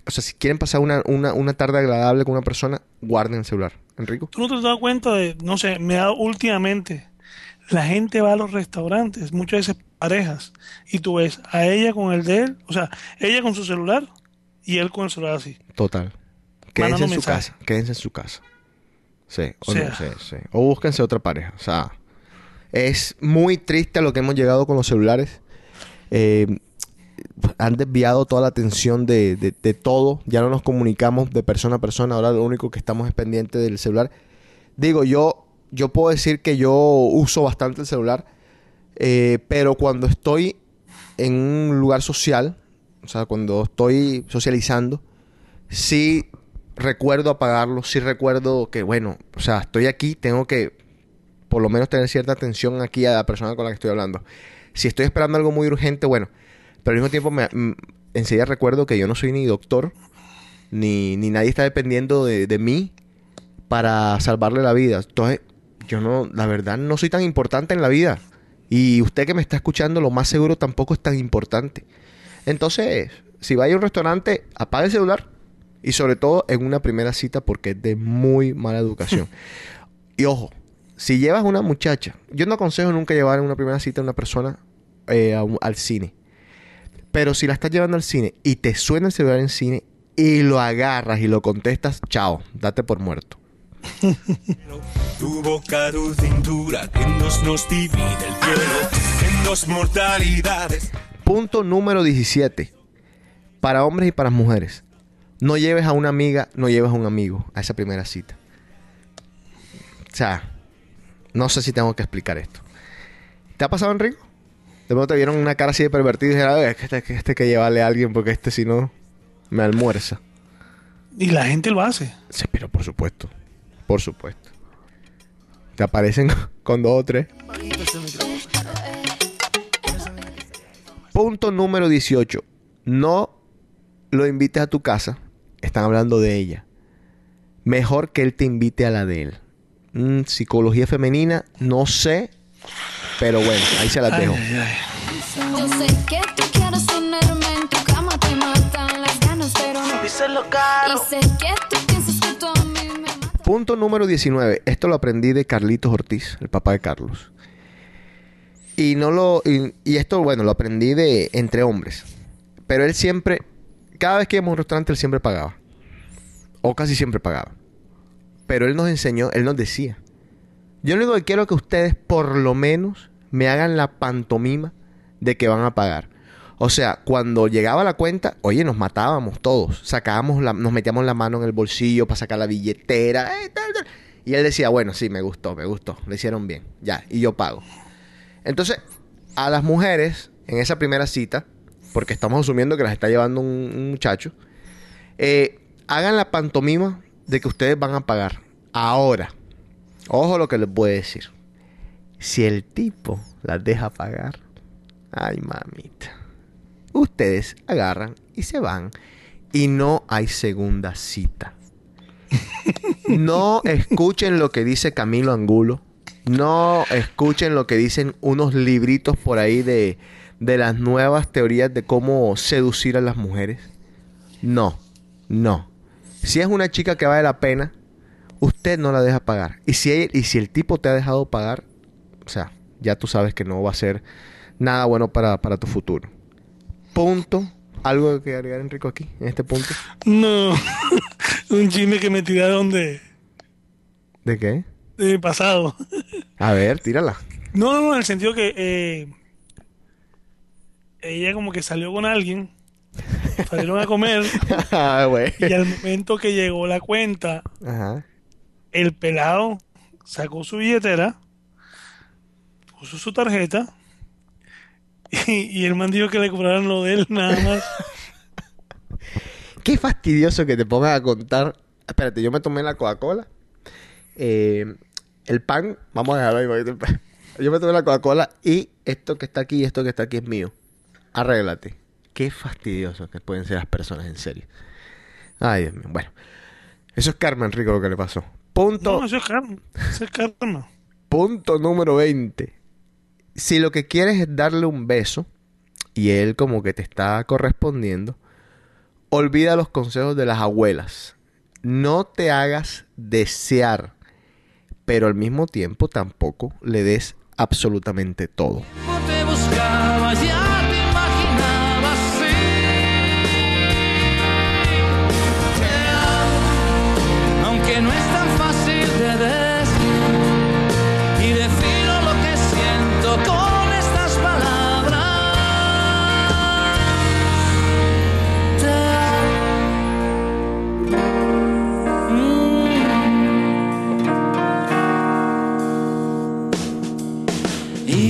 O sea, si quieren pasar una, una, una tarde agradable con una persona, guarden el celular. Enrico.
¿Tú no te has dado cuenta de, no sé, me ha dado últimamente, la gente va a los restaurantes, muchas veces parejas, y tú ves a ella con el de él, o sea, ella con su celular y él con el celular así.
Total. Quédense en su casa. Quédense en su casa. Sí, o,
O
no, sí. O búsquense otra pareja. O sea, es muy triste a lo que hemos llegado con los celulares. Eh, han desviado toda la atención de, de- todo. Ya no nos comunicamos de persona a persona. Ahora lo único que estamos es pendiente del celular. Digo, yo, yo puedo decir que yo uso bastante el celular. eh, pero cuando estoy en un lugar social, o sea, cuando estoy socializando, sí recuerdo apagarlo, sí recuerdo que, bueno, o sea, estoy aquí, tengo que por lo menos tener cierta atención aquí a la persona con la que estoy hablando. Si estoy esperando algo muy urgente, bueno, pero al mismo tiempo me, mm, enseguida recuerdo que yo no soy ni doctor, ni, ni nadie está dependiendo de, de mí para salvarle la vida. Entonces, yo no, la verdad, no soy tan importante en la vida. Y usted que me está escuchando, lo más seguro tampoco es tan importante. Entonces, si vaya a un restaurante, apague el celular. Y sobre todo en una primera cita porque es de muy mala educación. y ojo, si llevas una muchacha, yo no aconsejo nunca llevar en una primera cita a una persona eh, a un- al cine. Pero si la estás llevando al cine y te suena el celular en cine y lo agarras y lo contestas, chao, date por muerto.
Tu boca, tu cintura, que nos, nos divide el cielo en dos mortalidades.
Punto número 17. Para hombres y para mujeres. No lleves a una amiga, no lleves a un amigo a esa primera cita. O sea, no sé si tengo que explicar esto. ¿Te ha pasado, Enrico? De pronto te vieron una cara así de pervertido y dijeron, "A ver, que este, que este hay que llevarle a alguien porque este si no me almuerza.
Y la gente lo hace.
Sí, pero por supuesto. Por supuesto. Te aparecen con dos o tres. Punto número 18. No lo invites a tu casa. Están hablando de ella. Mejor que él te invite a la de él. Mm, psicología femenina, no sé. Pero bueno, ahí se las dejo.
Yo sé que tú quieres tenerme en tu cama, te matan las ganas, pero no. Díselo caro. Y sé que tú piensas que tú a mí me matas.
Punto número 19. Esto lo aprendí de Carlitos Ortiz, el papá de Carlos. Y no lo. Y, y esto, bueno, lo aprendí de entre hombres. Pero él siempre. Cada vez que íbamos a un restaurante, él siempre pagaba. O casi siempre pagaba. Pero él nos enseñó, él nos decía. Yo lo único que quiero es que ustedes, por lo menos, me hagan la pantomima de que van a pagar. O sea, cuando llegaba la cuenta, oye, nos matábamos todos. Sacábamos la, nos metíamos la mano en el bolsillo para sacar la billetera. eh. Y él decía, bueno, sí, me gustó, me gustó. Le hicieron bien. Ya, y yo pago. Entonces, a las mujeres, en esa primera cita, porque estamos asumiendo que las está llevando un, un muchacho, eh, hagan la pantomima de que ustedes van a pagar. Ahora, ojo lo que les voy a decir. Si el tipo las deja pagar, ay mamita, ustedes agarran y se van y no hay segunda cita. No escuchen lo que dice Camilo Angulo. No escuchen lo que dicen unos libritos por ahí de, de las nuevas teorías de cómo seducir a las mujeres. No, no. Si es una chica que vale la pena, usted no la deja pagar. Y si, y si el tipo te ha dejado pagar, o sea, ya tú sabes que no va a ser nada bueno para, para tu futuro. Punto. ¿Algo que agregar, Enrico, aquí, en este punto?
No. Un chisme que me tiraron de,
¿De qué?
de mi pasado.
A ver, tírala.
No, no, no, en el sentido que eh, ella como que salió con alguien, salieron a comer,
Ah,
y al momento que llegó la cuenta,
Ajá.
El pelado sacó su billetera, puso su tarjeta, y, el man dijo que le cobraran lo de él nada más.
Qué fastidioso que te pongas a contar. Espérate, yo me tomé la Coca-Cola. Eh, el pan, vamos a dejarlo ahí. Yo me tomé la Coca-Cola y esto que está aquí y esto que está aquí es mío. Arréglate. qué fastidiosos que pueden ser las personas, en serio. Ay, Dios mío. Bueno, eso es karma, Enrico, lo que le pasó. Punto,
No, eso es karma. Eso es karma.
punto número 20. Si lo que quieres es darle un beso y él como que te está correspondiendo, olvida los consejos de las abuelas. No te hagas desear, pero al mismo tiempo tampoco le des absolutamente todo.
No te buscaba, ya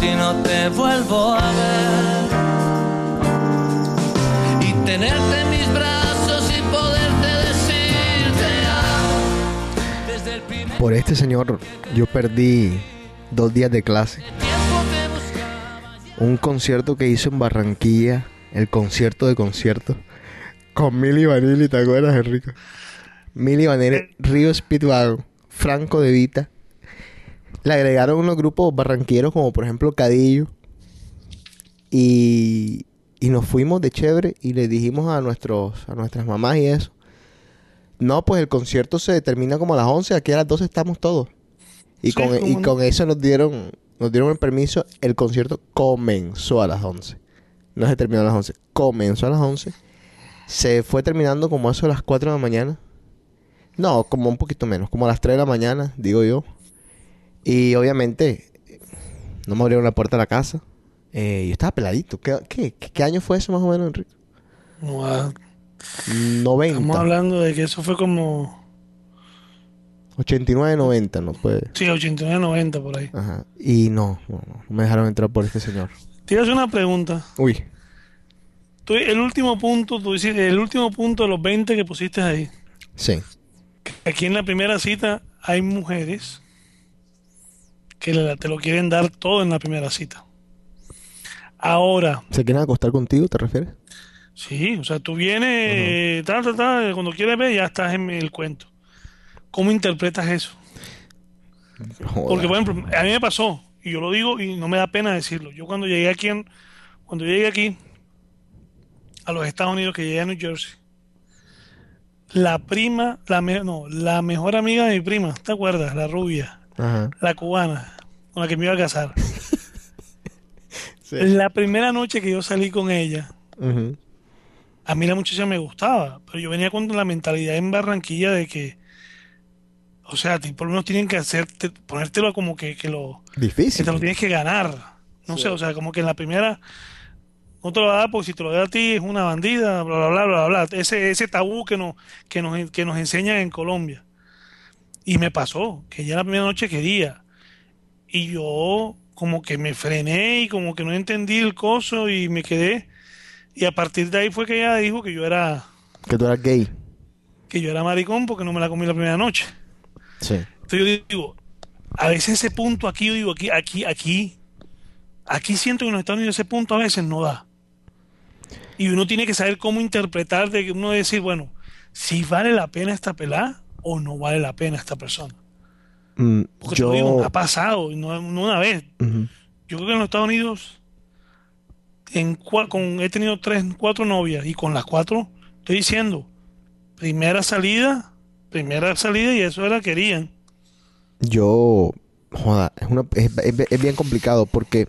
Si no te vuelvo a ver. Y tenerte en mis brazos y poderte decir te amo. Desde el primer
Por este señor yo perdí dos días de clase. Un concierto que hizo en Barranquilla, el concierto de conciertos, con Milly Vanilli, ¿te acuerdas, Enrico? Milly Vanilli, Río Speedwagon, Franco de Vita. Le agregaron unos grupos barranqueros como por ejemplo Cadillo. Y, y nos fuimos de chévere y le dijimos a, nuestros, a nuestras mamás y eso. No, pues el concierto se termina como a las 11, aquí a las 12 estamos todos. Y,
Sí,
con, y
cómo no.
con eso nos dieron nos dieron el permiso, el concierto comenzó a las 11. No se terminó a las 11, comenzó a las 11. Se fue terminando como eso a las 4 de la mañana. No, como un poquito menos, como a las 3 de la mañana, digo yo. Y obviamente no me abrieron la puerta de la casa. Eh, yo estaba peladito. ¿Qué, qué, qué- año fue eso más o menos, Enrique?
No, ah,
90.
Estamos hablando de que eso fue como
89, 90, no puede.
Sí, 89, 90 por ahí.
Ajá. Y no, no, no, no me dejaron entrar por este señor.
Te iba a hacer una pregunta.
Uy,
Tú- el último punto, tú hiciste- el último punto de los 20 que pusiste ahí.
sí.
Aquí en la primera cita hay mujeres que le- te lo quieren dar todo en la primera cita. Ahora,
¿Se quieren acostar contigo, te refieres?
sí, o sea, tú vienes, tal, tal, tal, cuando quieres ver, ya estás en el cuento. ¿Cómo interpretas eso?
Joder.
Porque, por ejemplo, a mí me pasó, y yo lo digo y no me da pena decirlo. Yo cuando llegué aquí, en- cuando llegué aquí a los Estados Unidos, que llegué a New Jersey, la prima, la me- no, la mejor amiga de mi prima, ¿te acuerdas? La rubia,
Ajá.
la cubana, con la que me iba a casar. La primera noche que yo salí con ella, a mí la muchacha me gustaba, pero yo venía con la mentalidad en Barranquilla de que, o sea, ti- por lo menos tienen que hacerte, ponértelo como que, que lo, que
Difícil.
te lo tienes que ganar. No sé, o sea, como que en la primera no te lo va a dar porque si te lo da a ti es una bandida, bla, bla, bla, bla, bla. Ese, ese tabú que nos, que nos, que nos enseñan en Colombia. Y me pasó, que ya la primera noche quería. Y yo como que me frené y como que no entendí el coso y me quedé. Y a partir de ahí fue que ella dijo que yo era,
Que tú eras gay.
que yo era maricón porque no me la comí la primera noche.
Sí.
Entonces yo digo, a veces ese punto aquí, yo digo, aquí, aquí, aquí, aquí siento que en los Estados Unidos ese punto a veces no da. Y uno tiene que saber cómo interpretar, de que uno decir, bueno, si vale la pena esta pelada o no vale la pena esta persona.
Mm,
Porque
yo.
digo, ha pasado, no, no una vez. Yo creo que en los Estados Unidos en con, he tenido tres, cuatro novias y con las cuatro estoy diciendo, primera salida, primera salida y eso era querían.
Yo. Joda, es, una, es, es- es bien complicado porque.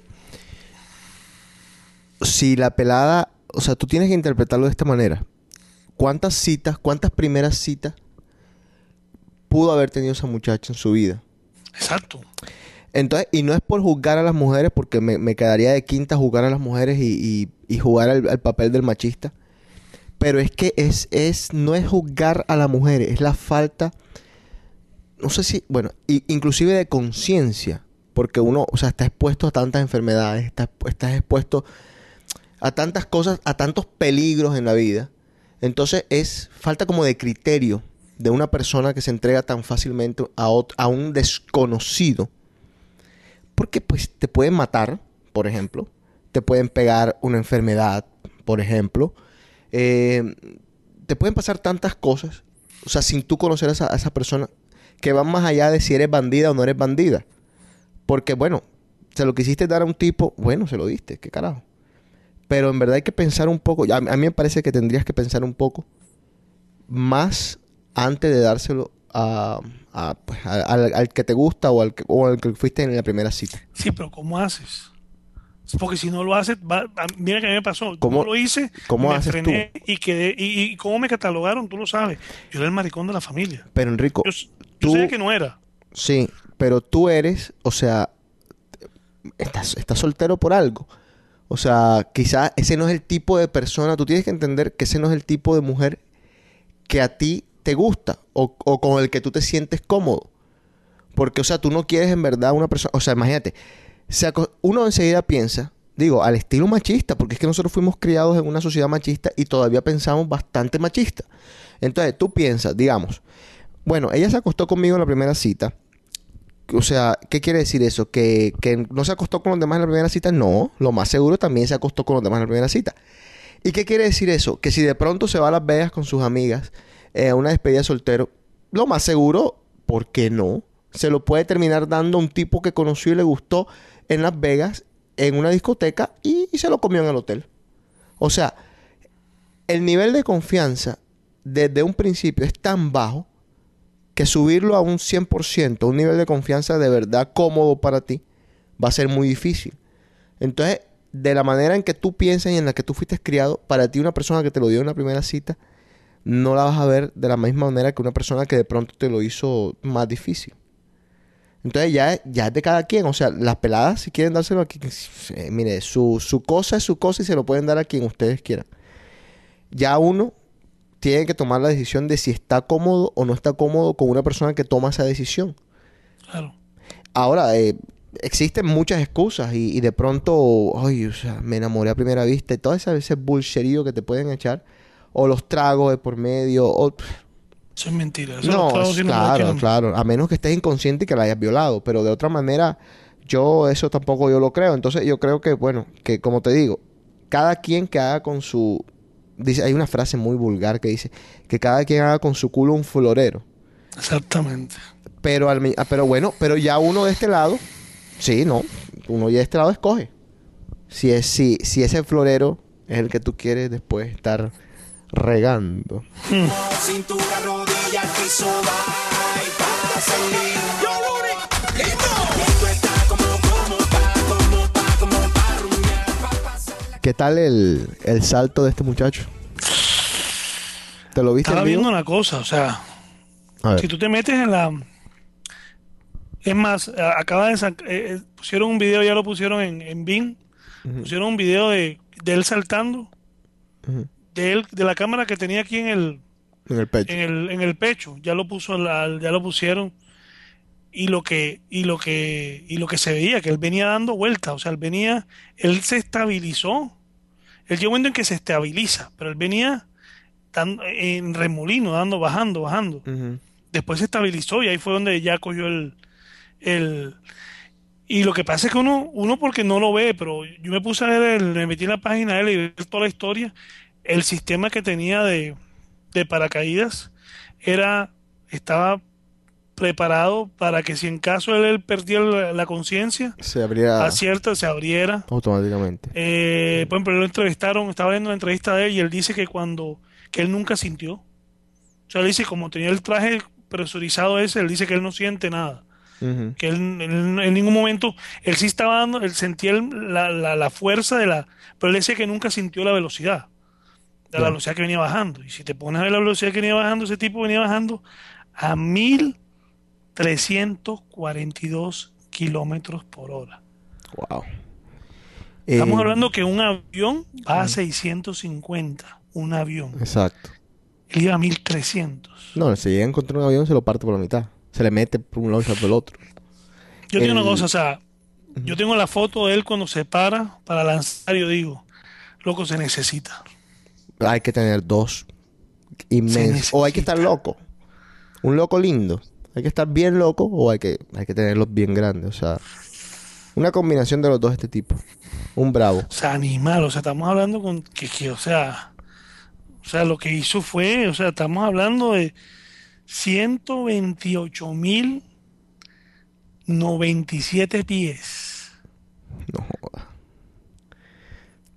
Si la pelada. O sea, tú tienes que interpretarlo de esta manera. ¿Cuántas citas, cuántas primeras citas pudo haber tenido esa muchacha en su vida?
Exacto.
Entonces, y no es por juzgar a las mujeres, porque me, me quedaría de quinta jugar a las mujeres y, y- y jugar al, al papel del machista. Pero es que es, es, no es juzgar a la mujer, es la falta, no sé si, bueno, i- inclusive de conciencia, porque uno, o sea, está expuesto a tantas enfermedades, está, estás expuesto a tantas cosas, a tantos peligros en la vida. Entonces es falta como de criterio de una persona que se entrega tan fácilmente a, a un desconocido. Porque pues te pueden matar, por ejemplo. Te pueden pegar una enfermedad, por ejemplo. Eh, te pueden pasar tantas cosas. O sea, sin tú conocer a esa, esa persona. Que van más allá de si eres bandida o no eres bandida. Porque bueno, se lo quisiste dar a un tipo, bueno, se lo diste, qué carajo. Pero en verdad hay que pensar un poco, a, a mí me parece que tendrías que pensar un poco más antes de dárselo a, a, pues, a- al, al que te gusta o al que, o al que fuiste en la primera cita.
Sí, pero ¿cómo haces? Porque si no lo haces, va- mira que a mí me pasó.
¿Cómo-
¿Cómo lo hice?
cómo
me
haces
frené y quedé. Y, y cómo me catalogaron, tú lo sabes. Yo era el maricón de la familia.
Pero Enrico,
Yo, yo
tú,
sabía que no era.
sí, pero tú eres, o sea, estás, estás soltero por algo. O sea, quizás ese no es el tipo de persona, tú tienes que entender que ese no es el tipo de mujer que a ti te gusta o, o con el que tú te sientes cómodo. Porque, o sea, tú no quieres en verdad una persona, o sea, imagínate, se uno enseguida piensa, digo, al estilo machista, porque es que nosotros fuimos criados en una sociedad machista y todavía pensamos bastante machista. Entonces, tú piensas, digamos, bueno, ella se acostó conmigo en la primera cita. O sea, ¿qué quiere decir eso? ¿Que, que no se acostó con los demás en la primera cita? No, lo más seguro también se acostó con los demás en la primera cita. ¿Y qué quiere decir eso? Que si de pronto se va a Las Vegas con sus amigas eh, una despedida de soltero, lo más seguro, ¿por qué no? Se lo puede terminar dando a un tipo que conoció y le gustó en Las Vegas, en una discoteca, y, y se lo comió en el hotel. O sea, el nivel de confianza desde un principio es tan bajo que subirlo a un 100%, un nivel de confianza de verdad cómodo para ti, va a ser muy difícil. Entonces, de la manera en que tú piensas y en la que tú fuiste criado, para ti una persona que te lo dio en la primera cita, no la vas a ver de la misma manera que una persona que de pronto te lo hizo más difícil. Entonces ya, ya es de cada quien. O sea, las peladas si quieren dárselo a quien... eh, mire, su, su cosa es su cosa y se lo pueden dar a quien ustedes quieran. Ya uno tiene que tomar la decisión de si está cómodo o no está cómodo con una persona que toma esa decisión.
Claro.
Ahora, eh, existen muchas excusas y, y de pronto, ay, o sea, me enamoré a primera vista y todo ese, ese bullsherío que te pueden echar. O los tragos de por medio. O,
Eso es mentira. Eso
no, es- claro, claro. A menos que estés inconsciente y que la hayas violado. Pero de otra manera, yo eso tampoco yo lo creo. Entonces yo creo que, bueno, que como te digo, cada quien que haga con su... Dice, hay una frase muy vulgar que dice que cada quien haga con su culo un florero.
Exactamente.
Pero, al, ah, pero bueno, pero ya uno de este lado, sí, no, uno ya de este lado escoge. Si, es, si, si ese florero es el que tú quieres después estar regando.
Cintura, rodilla, piso.
¿Qué tal el, el salto de este muchacho? ¿Te lo viste
Estaba viendo una cosa, o sea, si tú te metes en la... Es más, acaba de sac- eh, eh, pusieron un video, ya lo pusieron en, en Bing, pusieron un video de, de él saltando,
Ujú.
De él, de la cámara que tenía aquí en el,
En el pecho.
en el, en el pecho, ya lo puso, la- ya lo pusieron y lo que y lo que y lo que se veía que él venía dando vueltas, o sea, él venía, él se estabilizó, él llegó un momento en que se estabiliza, pero él venía dando, en remolino, dando, bajando, bajando. Después se estabilizó y ahí fue donde ya cogió el el y lo que pasa es que uno uno porque no lo ve, pero yo me puse a ver, el- me metí en la página de él y ver toda la historia, el sistema que tenía de de paracaídas era estaba preparado para que si en caso él, él perdía la, la conciencia
Se abría
se abriera.
automáticamente.
eh, por ejemplo lo entrevistaron estaba viendo la entrevista de él y él dice que cuando que él nunca sintió. O sea él dice como tenía el traje presurizado ese él dice que él no siente nada. Que él, él en ningún momento él sí estaba dando él sentía el- la, la, la fuerza de la pero él decía que nunca sintió la velocidad de la velocidad que venía bajando y si te pones a ver la velocidad que venía bajando ese tipo venía bajando a 1342 kilómetros por hora
Wow.
estamos
Eh,
hablando que un avión va a 650 un avión.
Exacto.
Él iba a 1300.
No, si llega a encontrar un avión, se lo parte por la mitad. Se le mete por un lado y por el otro.
Yo tengo una cosa, o sea, yo tengo la foto de él cuando se para para lanzar. Yo digo, loco, se necesita.
Hay que tener dos inmensos. O hay que estar loco. Un loco lindo. Hay que estar bien loco o hay que, hay que tenerlos bien grandes. O sea, una combinación de los dos de este tipo. Un bravo.
O sea, animal, o sea, estamos hablando con que, que, o sea, o sea, lo que hizo fue, o sea, estamos hablando de 128 mil 97 pies.
No joda.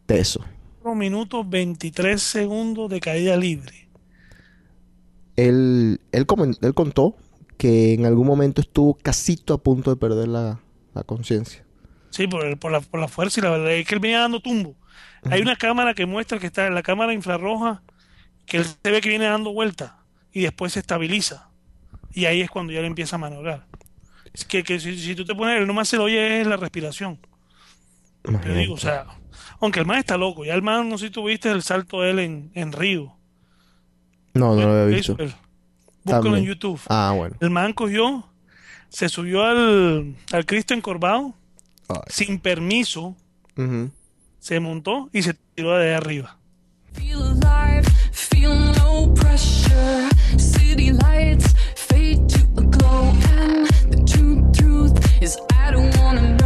Teso.
4 minutos 23 segundos de caída libre.
Él, él, él contó que en algún momento estuvo casito a punto de perder la, la conciencia.
Sí, por, el- por, la, por la fuerza y la verdad es que él venía dando tumbo. Hay una cámara que muestra que está en la cámara infrarroja, que él se ve que viene dando vuelta y después se estabiliza. Y ahí es cuando ya le empieza a maniobrar. Es que, que si, si tú te pones, él nomás se le oye es la respiración. Yo digo, o sea, aunque el man está loco, ya el man, no sé si tú viste el salto de él en, en Río.
No, no lo había visto.
Búscalo en. YouTube.
Ah, bueno.
El man cogió, se subió al, al Cristo encorvado, sin permiso, se montó y se tiró de ahí arriba.
Feel alive, feel no pressure. City lights fade to a glow, and the true truth is I don't wanna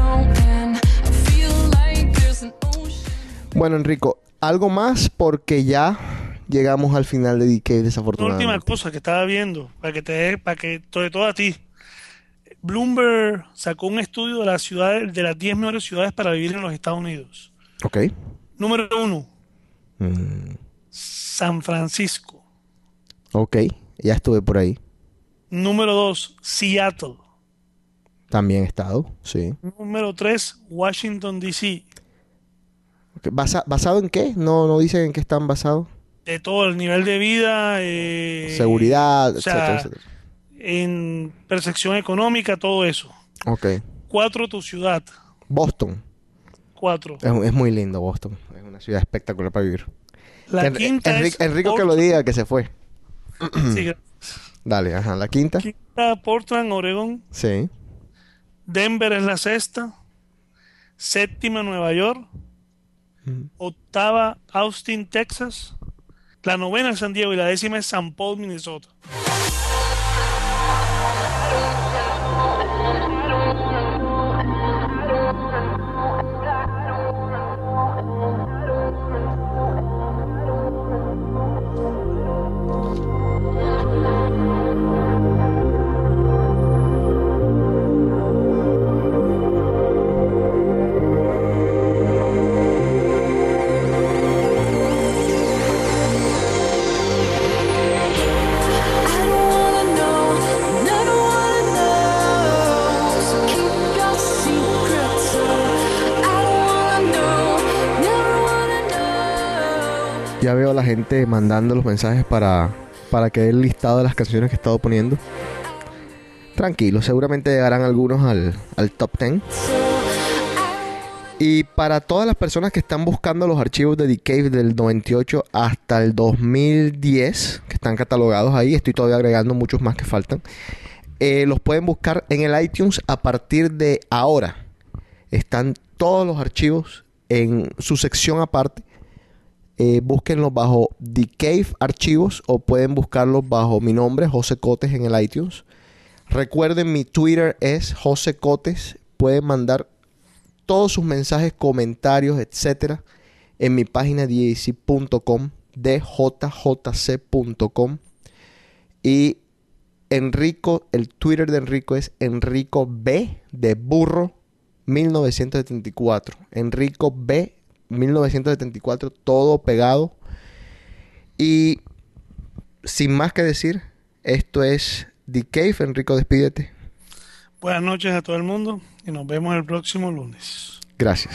Bueno, Enrico, algo más porque ya llegamos al final de DK
Una
desafortunadamente.
última cosa que estaba viendo, para que te dé- para que, sobre todo a ti. Bloomberg sacó un estudio de las ciudades, de las 10 mejores ciudades para vivir en los Estados Unidos.
Ok.
Número uno,
Mm,
San Francisco.
ok, ya estuve por ahí.
Número dos, Seattle.
También he estado, sí.
Número tres, Washington, D.C.
Basa- ¿Basado en qué? No, no dicen en qué están basados.
De todo el nivel de vida, eh,
Seguridad,
o sea,
etcétera, etcétera.
en percepción económica, todo eso.
Ok.
Cuatro, tu ciudad.
Boston.
Cuatro.
Es, es muy lindo Boston. Es una ciudad espectacular para vivir.
La
En-
quinta
Enri-
es
Enrico que lo diga, que se fue.
Sí.
Dale, ajá. La quinta.
Quinta, Portland, Oregón.
Sí.
Denver es la sexta. Séptima, Nueva York. Octava, Austin, Texas. La novena es San Diego y la décima es San Paul, Minnesota.
Gente mandando los mensajes para, para que dé listado de las canciones que he estado poniendo. Tranquilo, seguramente llegarán algunos al, al top 10. Y para todas las personas que están buscando los archivos de The Cave del 98 hasta el 2010, que están catalogados ahí, estoy todavía agregando muchos más que faltan, eh, los pueden buscar en el iTunes a partir de ahora. Están todos los archivos en su sección aparte. Eh, búsquenlos bajo The Cave Archivos o pueden buscarlos bajo mi nombre, José Cotes, en el iTunes. Recuerden, mi Twitter es José Cotes. Pueden mandar todos sus mensajes, comentarios, etcétera, en mi página djc.com, djjc.com. Y Enrico, el Twitter de Enrico es Enrico B de burro 1974. Enrico B 1974, todo pegado. Y sin más que decir, esto es The Cave. Enrico, despídete.
Buenas noches a todo el mundo y nos vemos el próximo lunes.
Gracias.